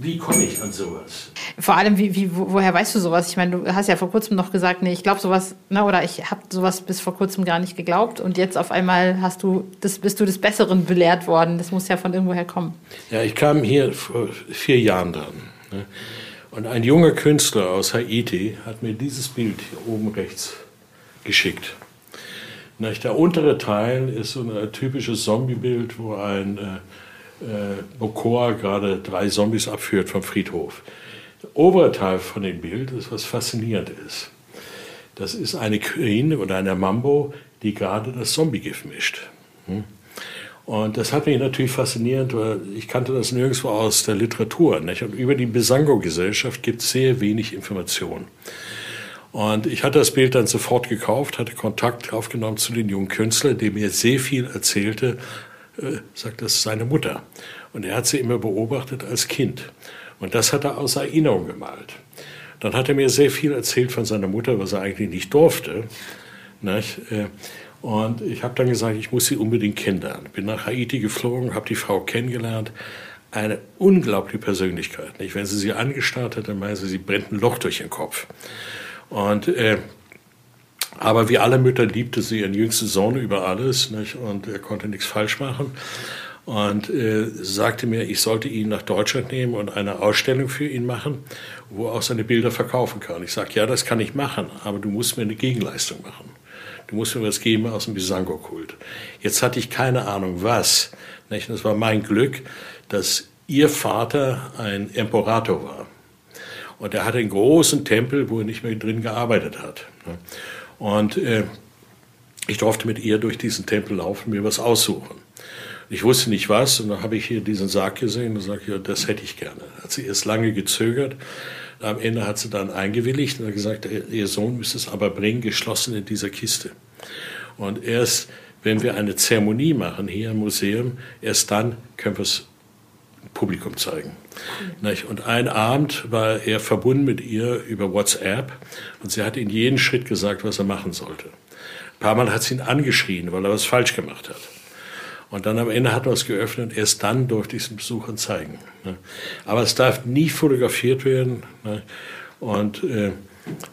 wie komme ich an sowas? Vor allem, wie, wie, woher weißt du sowas? Ich meine, du hast ja vor kurzem noch gesagt, nee, ich glaube sowas, ne, oder ich habe sowas bis vor kurzem gar nicht geglaubt und jetzt auf einmal hast du, das, bist du des Besseren belehrt worden. Das muss ja von irgendwoher kommen. Ja, ich kam hier vor vier Jahren dann. Ne? Und ein junger Künstler aus Haiti hat mir dieses Bild hier oben rechts geschickt. Der untere Teil ist so ein typisches Zombie-Bild, wo ein äh, äh, Bokoa gerade drei Zombies abführt vom Friedhof. Der obere Teil von dem Bild ist was faszinierend ist. Das ist eine Queen oder eine Mambo, die gerade das Zombie-Gift mischt. Hm? Und das hat mich natürlich fasziniert, weil ich kannte das nirgendwo aus der Literatur. Nicht? Und über die Besango-Gesellschaft gibt es sehr wenig Informationen. Und ich hatte das Bild dann sofort gekauft, hatte Kontakt aufgenommen zu den jungen Künstlern, der mir sehr viel erzählte äh, sagt, das seine Mutter. Und er hat sie immer beobachtet als Kind. Und das hat er aus Erinnerung gemalt. Dann hat er mir sehr viel erzählt von seiner Mutter, was er eigentlich nicht durfte. Äh, und ich habe dann gesagt, ich muss sie unbedingt kennenlernen. Bin nach Haiti geflogen, habe die Frau kennengelernt. Eine unglaubliche Persönlichkeit. Wenn sie sie angestarrt hat, dann meinte sie, sie brennt ein Loch durch den Kopf. Und äh, aber wie alle Mütter liebte sie ihren jüngsten Sohn über alles nicht? und er konnte nichts falsch machen. Und äh, sagte mir, ich sollte ihn nach Deutschland nehmen und eine Ausstellung für ihn machen, wo er auch seine Bilder verkaufen kann. Ich sage, ja, das kann ich machen, aber du musst mir eine Gegenleistung machen. Du musst mir was geben aus dem Bisango-Kult. Jetzt hatte ich keine Ahnung, was. Nicht? Das war mein Glück, dass ihr Vater ein Emporator war. Und er hatte einen großen Tempel, wo er nicht mehr drin gearbeitet hat. Und äh, ich durfte mit ihr durch diesen Tempel laufen, mir was aussuchen. Ich wusste nicht was und dann habe ich hier diesen Sarg gesehen und sagte, ja, das hätte ich gerne. Hat sie erst lange gezögert. Am Ende hat sie dann eingewilligt und hat gesagt, ihr Sohn müsste es aber bringen, geschlossen in dieser Kiste. Und erst, wenn wir eine Zeremonie machen hier im Museum, erst dann können wir es Publikum zeigen. Und ein Abend war er verbunden mit ihr über WhatsApp und sie hat in jeden Schritt gesagt, was er machen sollte. Ein paar Mal hat sie ihn angeschrien, weil er was falsch gemacht hat. Und dann am Ende hat er es geöffnet und erst dann durfte ich es den Besuchern zeigen. Ne? Aber es darf nie fotografiert werden ne? und äh,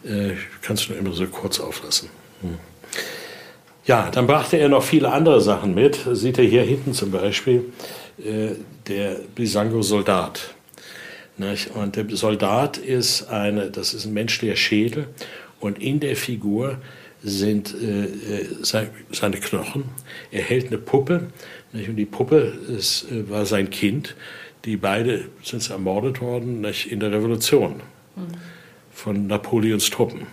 äh, kannst du nur immer so kurz auflassen. Hm. Ja, dann brachte er noch viele andere Sachen mit. Sieht er hier hinten zum Beispiel. Der Bisango-Soldat. Und der Soldat ist eine, das ist ein menschlicher Schädel und in der Figur sind äh, äh seine Knochen. Er hält eine Puppe nicht? und die Puppe ist, äh, war sein Kind. Die beide sind ermordet worden nicht? in der Revolution mhm. von Napoleons Truppen.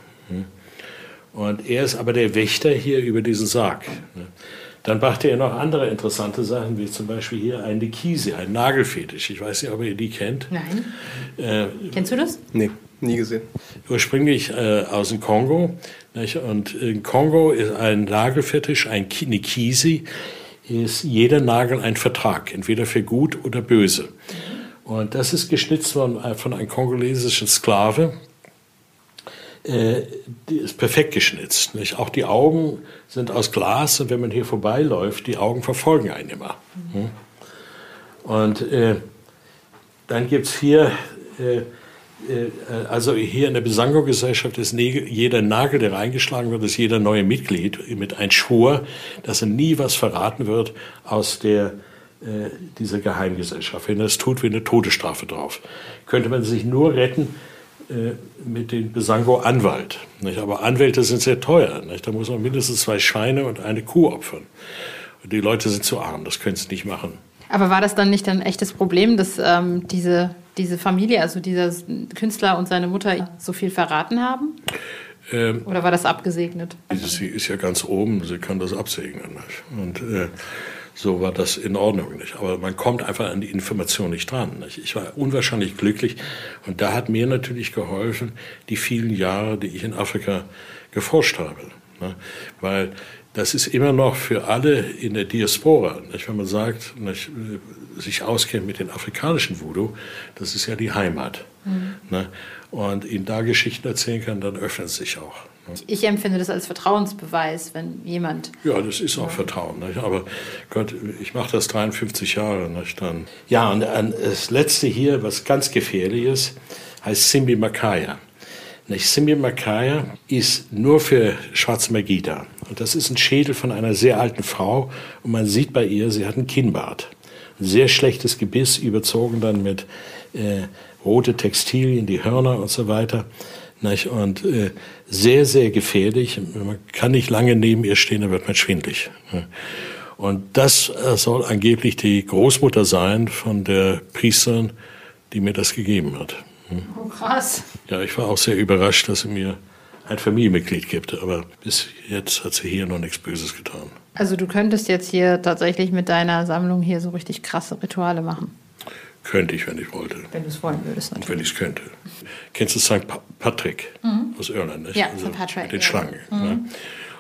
Und er ist aber der Wächter hier über diesen Sarg. Dann brachte er noch andere interessante Sachen, wie zum Beispiel hier ein Nikisi, ein Nagelfetisch. Ich weiß nicht, ob ihr die kennt. Nein. Äh, Kennst du das? Nee, nie gesehen. Ursprünglich äh, aus dem Kongo. Nicht? Und in Kongo ist ein Nagelfetisch, ein Nikisi, ist jeder Nagel ein Vertrag, entweder für gut oder böse. Und das ist geschnitzt worden von einem kongolesischen Sklave, äh, die ist perfekt geschnitzt. Nicht? Auch die Augen sind aus Glas und wenn man hier vorbeiläuft, die Augen verfolgen einen immer. Mhm. Und äh, dann gibt es hier, äh, äh, also hier in der Besango-Gesellschaft ist jeder Nagel, der reingeschlagen wird, ist jeder neue Mitglied mit einem Schwur, dass er nie was verraten wird aus der äh, dieser Geheimgesellschaft. Wenn er es tut, wird eine Todesstrafe drauf. Könnte man sich nur retten, äh, mit dem Besango-Anwalt. Aber Anwälte sind sehr teuer. Nicht? Da muss man mindestens zwei Schweine und eine Kuh opfern. Und die Leute sind zu arm, das können sie nicht machen. Aber war das dann nicht ein echtes Problem, dass ähm, diese, diese Familie, also dieser Künstler und seine Mutter so viel verraten haben? Ähm, Oder war das abgesegnet? Sie ist ja ganz oben, sie kann das absegnen. Nicht? Und äh, so war das in Ordnung nicht. Aber man kommt einfach an die Information nicht dran. Nicht? Ich war unwahrscheinlich glücklich und da hat mir natürlich geholfen die vielen Jahre, die ich in Afrika geforscht habe. Ne? Weil das ist immer noch für alle in der Diaspora, nicht? wenn man sagt, nicht, sich auskennt mit den afrikanischen Voodoo, das ist ja die Heimat. Mhm. Ne? Und ihnen da Geschichten erzählen kann, dann öffnet es sich auch. Ich empfinde das als Vertrauensbeweis, wenn jemand. Ja, das ist auch ja. Vertrauen. Nicht? Aber Gott, ich mache das 53 Jahre. Nicht? Dann ja, und das letzte hier, was ganz gefährlich ist, heißt Simbi Makaya. Simbi Makaya ist nur für schwarze Magie da. Und das ist ein Schädel von einer sehr alten Frau. Und man sieht bei ihr, sie hat einen Kinnbart. Ein sehr schlechtes Gebiss, überzogen dann mit äh, rote Textilien, die Hörner und so weiter. Nicht? Und äh, sehr, sehr gefährlich. Man kann nicht lange neben ihr stehen, dann wird man schwindlig. Und das äh, soll angeblich die Großmutter sein von der Priesterin, die mir das gegeben hat. Oh, krass. Ja, ich war auch sehr überrascht, dass sie mir ein Familienmitglied gibt. Aber bis jetzt hat sie hier noch nichts Böses getan. Also du könntest jetzt hier tatsächlich mit deiner Sammlung hier so richtig krasse Rituale machen. Könnte ich, wenn ich wollte. Wenn du es wollen würdest, natürlich. Und wenn ich es könnte. Kennst du St. Patrick mhm. aus Irland? Nicht? Ja, also St. Patrick. Mit den ja. Schlangen. Mhm. Ne?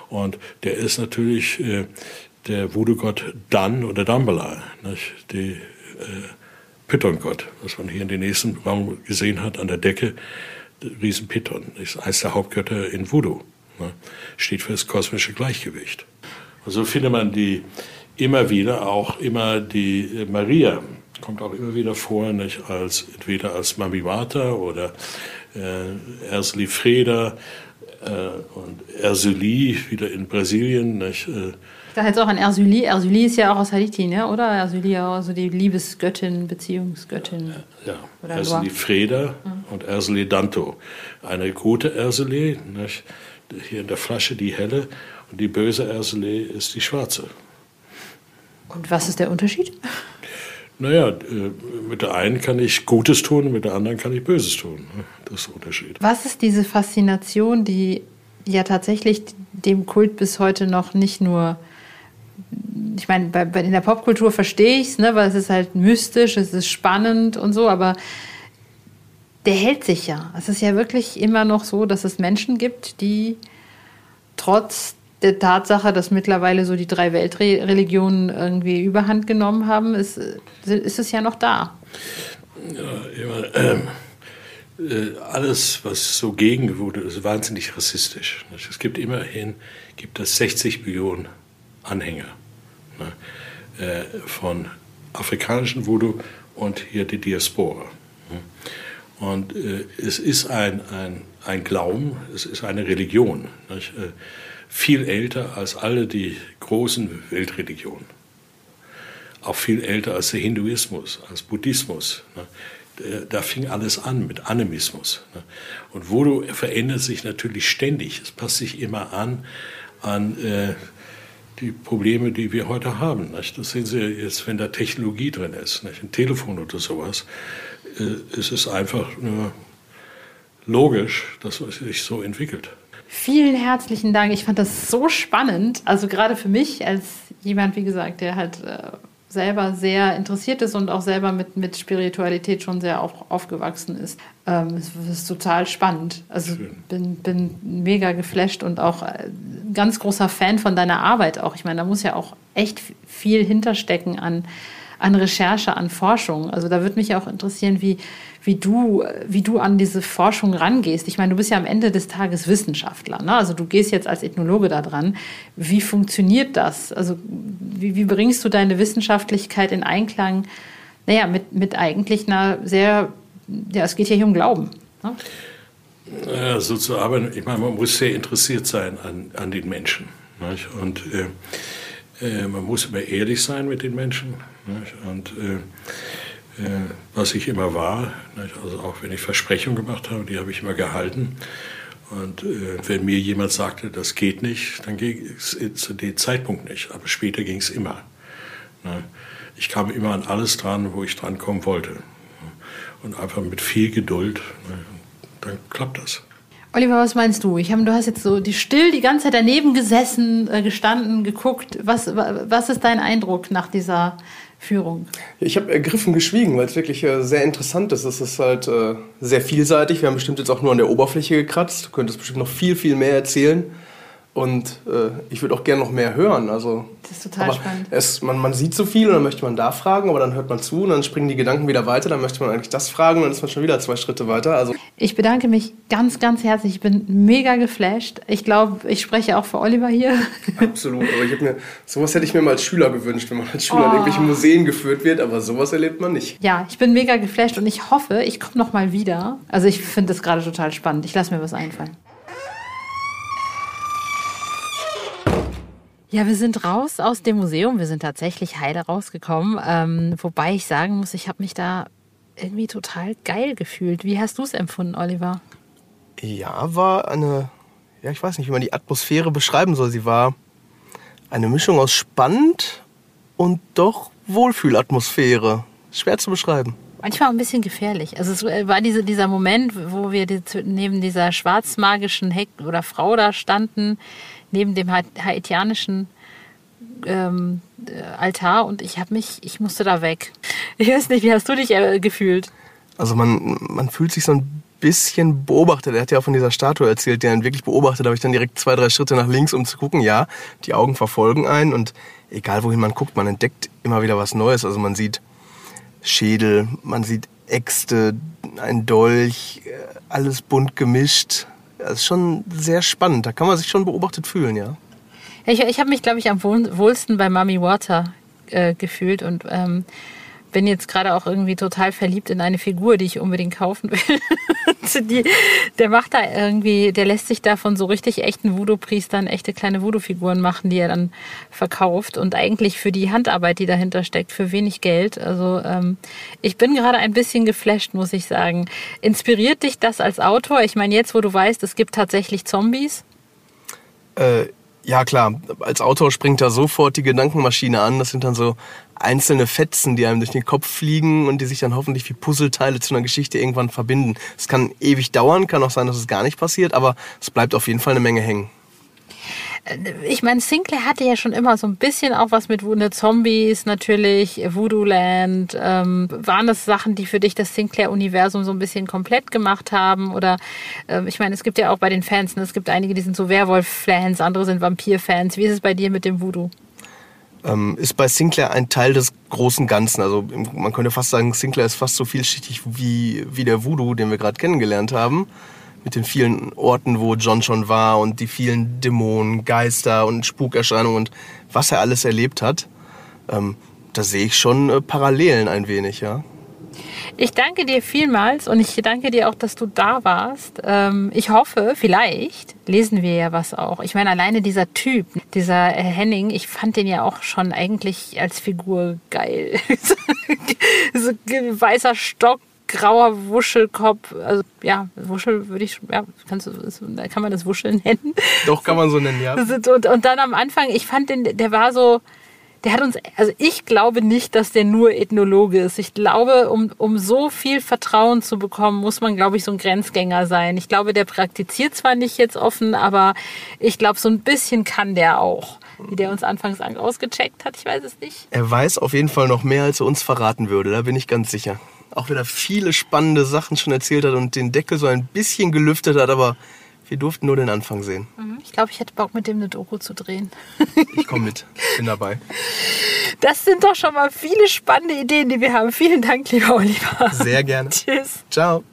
Und der ist natürlich äh, der Voodoo-Gott Dan oder Dambala, nicht? die äh, Python-Gott, was man hier in den nächsten Raum gesehen hat, an der Decke. Riesen Python ist eines der Hauptgötter in Voodoo. Ne? Steht für das kosmische Gleichgewicht. Und so findet man die immer wieder, auch immer die Maria, kommt auch immer wieder vor, nicht als, entweder als Mami Vata oder äh, Ersli Freda äh, und Ersuli wieder in Brasilien. Nicht? Äh, ich dachte jetzt auch an Ersuli. Ersuli ist ja auch aus Haiti, ne? oder? Ersuli, also die Liebesgöttin, Beziehungsgöttin. Ja, ja. Ersuli Freda mhm. und Ersuli Danto. Eine gute Ersuli, nicht? hier in der Flasche die helle und die böse Ersuli ist die schwarze. Und was ist der Unterschied? Naja, äh, mit der einen kann ich Gutes tun, mit der anderen kann ich Böses tun. Das ist der Unterschied. Was ist diese Faszination, die ja tatsächlich dem Kult bis heute noch nicht nur ich meine, bei, bei, in der Popkultur verstehe ich es, ne, weil es ist halt mystisch, es ist spannend und so, aber der hält sich ja. Es ist ja wirklich immer noch so, dass es Menschen gibt, die trotz der Tatsache, dass mittlerweile so die drei Weltreligionen irgendwie überhand genommen haben, ist, ist es ja noch da. Ja, immer, ähm, äh, alles, was so gegen wurde, ist wahnsinnig rassistisch. Es gibt immerhin gibt es 60 Millionen Anhänger ne, äh, von afrikanischen Voodoo und hier die Diaspora. Ne. Und äh, es ist ein, ein, ein Glauben, es ist eine Religion. Nicht? Viel älter als alle die großen Weltreligionen. Auch viel älter als der Hinduismus, als Buddhismus. Ne? Da fing alles an mit Animismus. Ne? Und Voodoo verändert sich natürlich ständig. Es passt sich immer an an äh, die Probleme, die wir heute haben. Das sehen Sie jetzt, wenn da Technologie drin ist, ein Telefon oder sowas. Äh, es ist einfach nur logisch, dass es sich so entwickelt. Vielen herzlichen Dank. Ich fand das so spannend. Also gerade für mich als jemand, wie gesagt, der halt äh, selber sehr interessiert ist und auch selber mit, mit Spiritualität schon sehr auch aufgewachsen ist. Ähm, es ist total spannend. Also bin, bin mega geflasht und auch äh, ganz großer Fan von deiner Arbeit auch. Ich meine, da muss ja auch echt viel hinterstecken an, an Recherche, an Forschung. Also da würde mich auch interessieren, wie, wie du, wie du an diese Forschung rangehst. Ich meine, du bist ja am Ende des Tages Wissenschaftler. Ne? Also du gehst jetzt als Ethnologe da dran. Wie funktioniert das? Also wie, wie bringst du deine Wissenschaftlichkeit in Einklang, naja, mit, mit eigentlich einer sehr, ja, es geht ja hier um Glauben. Ne? Ja, so zu arbeiten, ich meine, man muss sehr interessiert sein an, an den Menschen. Nicht? Und äh, äh, man muss immer ehrlich sein mit den Menschen. Nicht? Und äh, äh, was ich immer war. Also auch wenn ich Versprechungen gemacht habe, die habe ich immer gehalten. Und äh, wenn mir jemand sagte, das geht nicht, dann ging es zu dem Zeitpunkt nicht. Aber später ging es immer. Ne? Ich kam immer an alles dran, wo ich dran kommen wollte. Und einfach mit viel Geduld, ne? dann klappt das. Oliver, was meinst du? Ich hab, du hast jetzt so die still die ganze Zeit daneben gesessen, äh, gestanden, geguckt. Was, was ist dein Eindruck nach dieser Führung? Ich habe ergriffen geschwiegen, weil es wirklich äh, sehr interessant ist. Es ist halt äh, sehr vielseitig. Wir haben bestimmt jetzt auch nur an der Oberfläche gekratzt. Du könntest bestimmt noch viel, viel mehr erzählen. Und äh, ich würde auch gerne noch mehr hören. Also, das ist total spannend. Es, man, man sieht so viel und dann möchte man da fragen, aber dann hört man zu und dann springen die Gedanken wieder weiter. Dann möchte man eigentlich das fragen und dann ist man schon wieder zwei Schritte weiter. Also ich bedanke mich ganz, ganz herzlich. Ich bin mega geflasht. Ich glaube, ich spreche auch für Oliver hier. Absolut. Aber ich mir, sowas hätte ich mir mal als Schüler gewünscht, wenn man als Schüler oh. in irgendwelche Museen geführt wird. Aber sowas erlebt man nicht. Ja, ich bin mega geflasht und ich hoffe, ich komme noch mal wieder. Also ich finde das gerade total spannend. Ich lasse mir was einfallen. Ja, wir sind raus aus dem Museum. Wir sind tatsächlich heile rausgekommen. Ähm, wobei ich sagen muss, ich habe mich da irgendwie total geil gefühlt. Wie hast du es empfunden, Oliver? Ja, war eine, ja, ich weiß nicht, wie man die Atmosphäre beschreiben soll. Sie war eine Mischung aus spannend und doch Wohlfühlatmosphäre. Schwer zu beschreiben. Manchmal ein bisschen gefährlich. Also es war diese, dieser Moment, wo wir neben dieser schwarzmagischen Heck oder Frau da standen, neben dem haitianischen ähm, äh, Altar und ich habe mich, ich musste da weg. Ich weiß nicht, wie hast du dich äh, gefühlt? Also man, man fühlt sich so ein bisschen beobachtet. Er hat ja auch von dieser Statue erzählt, die er wirklich beobachtet. Da habe ich dann direkt zwei, drei Schritte nach links, um zu gucken. Ja, die Augen verfolgen einen und egal wohin man guckt, man entdeckt immer wieder was Neues. Also man sieht Schädel, man sieht Äxte, ein Dolch, äh, alles bunt gemischt. Das ist schon sehr spannend. Da kann man sich schon beobachtet fühlen, ja. Ich, ich habe mich, glaube ich, am wohlsten bei Mummy Water äh, gefühlt und ähm, bin jetzt gerade auch irgendwie total verliebt in eine Figur, die ich unbedingt kaufen will. die, der macht da irgendwie, der lässt sich da von so richtig echten Voodoo-Priestern echte kleine Voodoo-Figuren machen, die er dann verkauft und eigentlich für die Handarbeit, die dahinter steckt, für wenig Geld. Also ähm, ich bin gerade ein bisschen geflasht, muss ich sagen. Inspiriert dich das als Autor? Ich meine, jetzt, wo du weißt, es gibt tatsächlich Zombies? Äh, ja, klar. Als Autor springt da sofort die Gedankenmaschine an. Das sind dann so einzelne Fetzen, die einem durch den Kopf fliegen und die sich dann hoffentlich wie Puzzleteile zu einer Geschichte irgendwann verbinden. Es kann ewig dauern, kann auch sein, dass es gar nicht passiert, aber es bleibt auf jeden Fall eine Menge hängen. Ich meine, Sinclair hatte ja schon immer so ein bisschen auch was mit ne, Zombies natürlich, Voodoo Land. Ähm, waren das Sachen, die für dich das Sinclair-Universum so ein bisschen komplett gemacht haben? Oder ähm, ich meine, es gibt ja auch bei den Fans, ne, es gibt einige, die sind so Werwolf-Fans, andere sind Vampir-Fans. Wie ist es bei dir mit dem Voodoo? Ähm, ist bei Sinclair ein Teil des großen Ganzen. Also man könnte fast sagen, Sinclair ist fast so vielschichtig wie, wie der Voodoo, den wir gerade kennengelernt haben. Mit den vielen Orten, wo John schon war und die vielen Dämonen, Geister und Spukerscheinungen und was er alles erlebt hat. Ähm, da sehe ich schon äh, Parallelen ein wenig, ja. Ich danke dir vielmals und ich danke dir auch, dass du da warst. Ähm, ich hoffe, vielleicht lesen wir ja was auch. Ich meine, alleine dieser Typ, dieser Henning, ich fand den ja auch schon eigentlich als Figur geil. so weißer Stock, grauer Wuschelkopf, also ja, Wuschel würde ich, ja, kannst du, kann man das Wuscheln nennen? Doch, kann man so nennen, ja. Und, und dann am Anfang, ich fand den, der war so, der hat uns, also ich glaube nicht, dass der nur Ethnologe ist. Ich glaube, um, um so viel Vertrauen zu bekommen, muss man, glaube ich, so ein Grenzgänger sein. Ich glaube, der praktiziert zwar nicht jetzt offen, aber ich glaube, so ein bisschen kann der auch. Wie der uns anfangs ausgecheckt hat, ich weiß es nicht. Er weiß auf jeden Fall noch mehr, als er uns verraten würde, da bin ich ganz sicher. Auch wenn er viele spannende Sachen schon erzählt hat und den Deckel so ein bisschen gelüftet hat, aber wir durften nur den Anfang sehen. Mhm. Ich glaube, ich hätte Bock, mit dem eine Doku zu drehen. Ich komme mit, bin dabei. Das sind doch schon mal viele spannende Ideen, die wir haben. Vielen Dank, lieber Oliver. Sehr gerne. Tschüss. Ciao.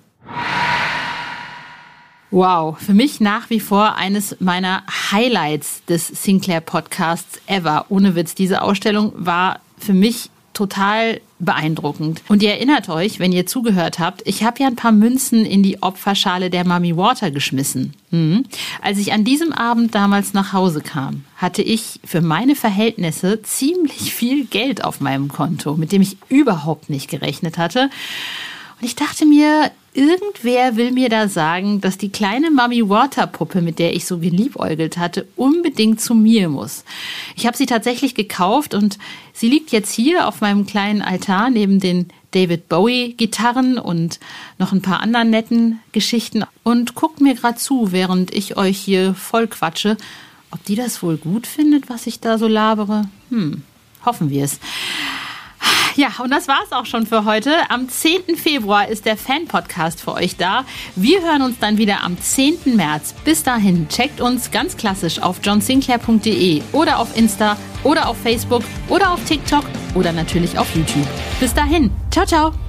Wow, für mich nach wie vor eines meiner Highlights des Sinclair Podcasts ever. Ohne Witz, diese Ausstellung war für mich total beeindruckend. Und ihr erinnert euch, wenn ihr zugehört habt, ich habe ja ein paar Münzen in die Opferschale der Mummy Water geschmissen. Mhm. Als ich an diesem Abend damals nach Hause kam, hatte ich für meine Verhältnisse ziemlich viel Geld auf meinem Konto, mit dem ich überhaupt nicht gerechnet hatte. Und ich dachte mir, irgendwer will mir da sagen, dass die kleine Mummy Water Puppe, mit der ich so geliebäugelt hatte, unbedingt zu mir muss. Ich habe sie tatsächlich gekauft und sie liegt jetzt hier auf meinem kleinen Altar neben den David Bowie Gitarren und noch ein paar anderen netten Geschichten und guckt mir gerade zu, während ich euch hier voll quatsche. Ob die das wohl gut findet, was ich da so labere? Hm, hoffen wir es. Ja, und das war's auch schon für heute. Am 10. Februar ist der Fan-Podcast für euch da. Wir hören uns dann wieder am 10. März. Bis dahin, checkt uns ganz klassisch auf johnsinclair.de oder auf Insta oder auf Facebook oder auf TikTok oder natürlich auf YouTube. Bis dahin, ciao, ciao.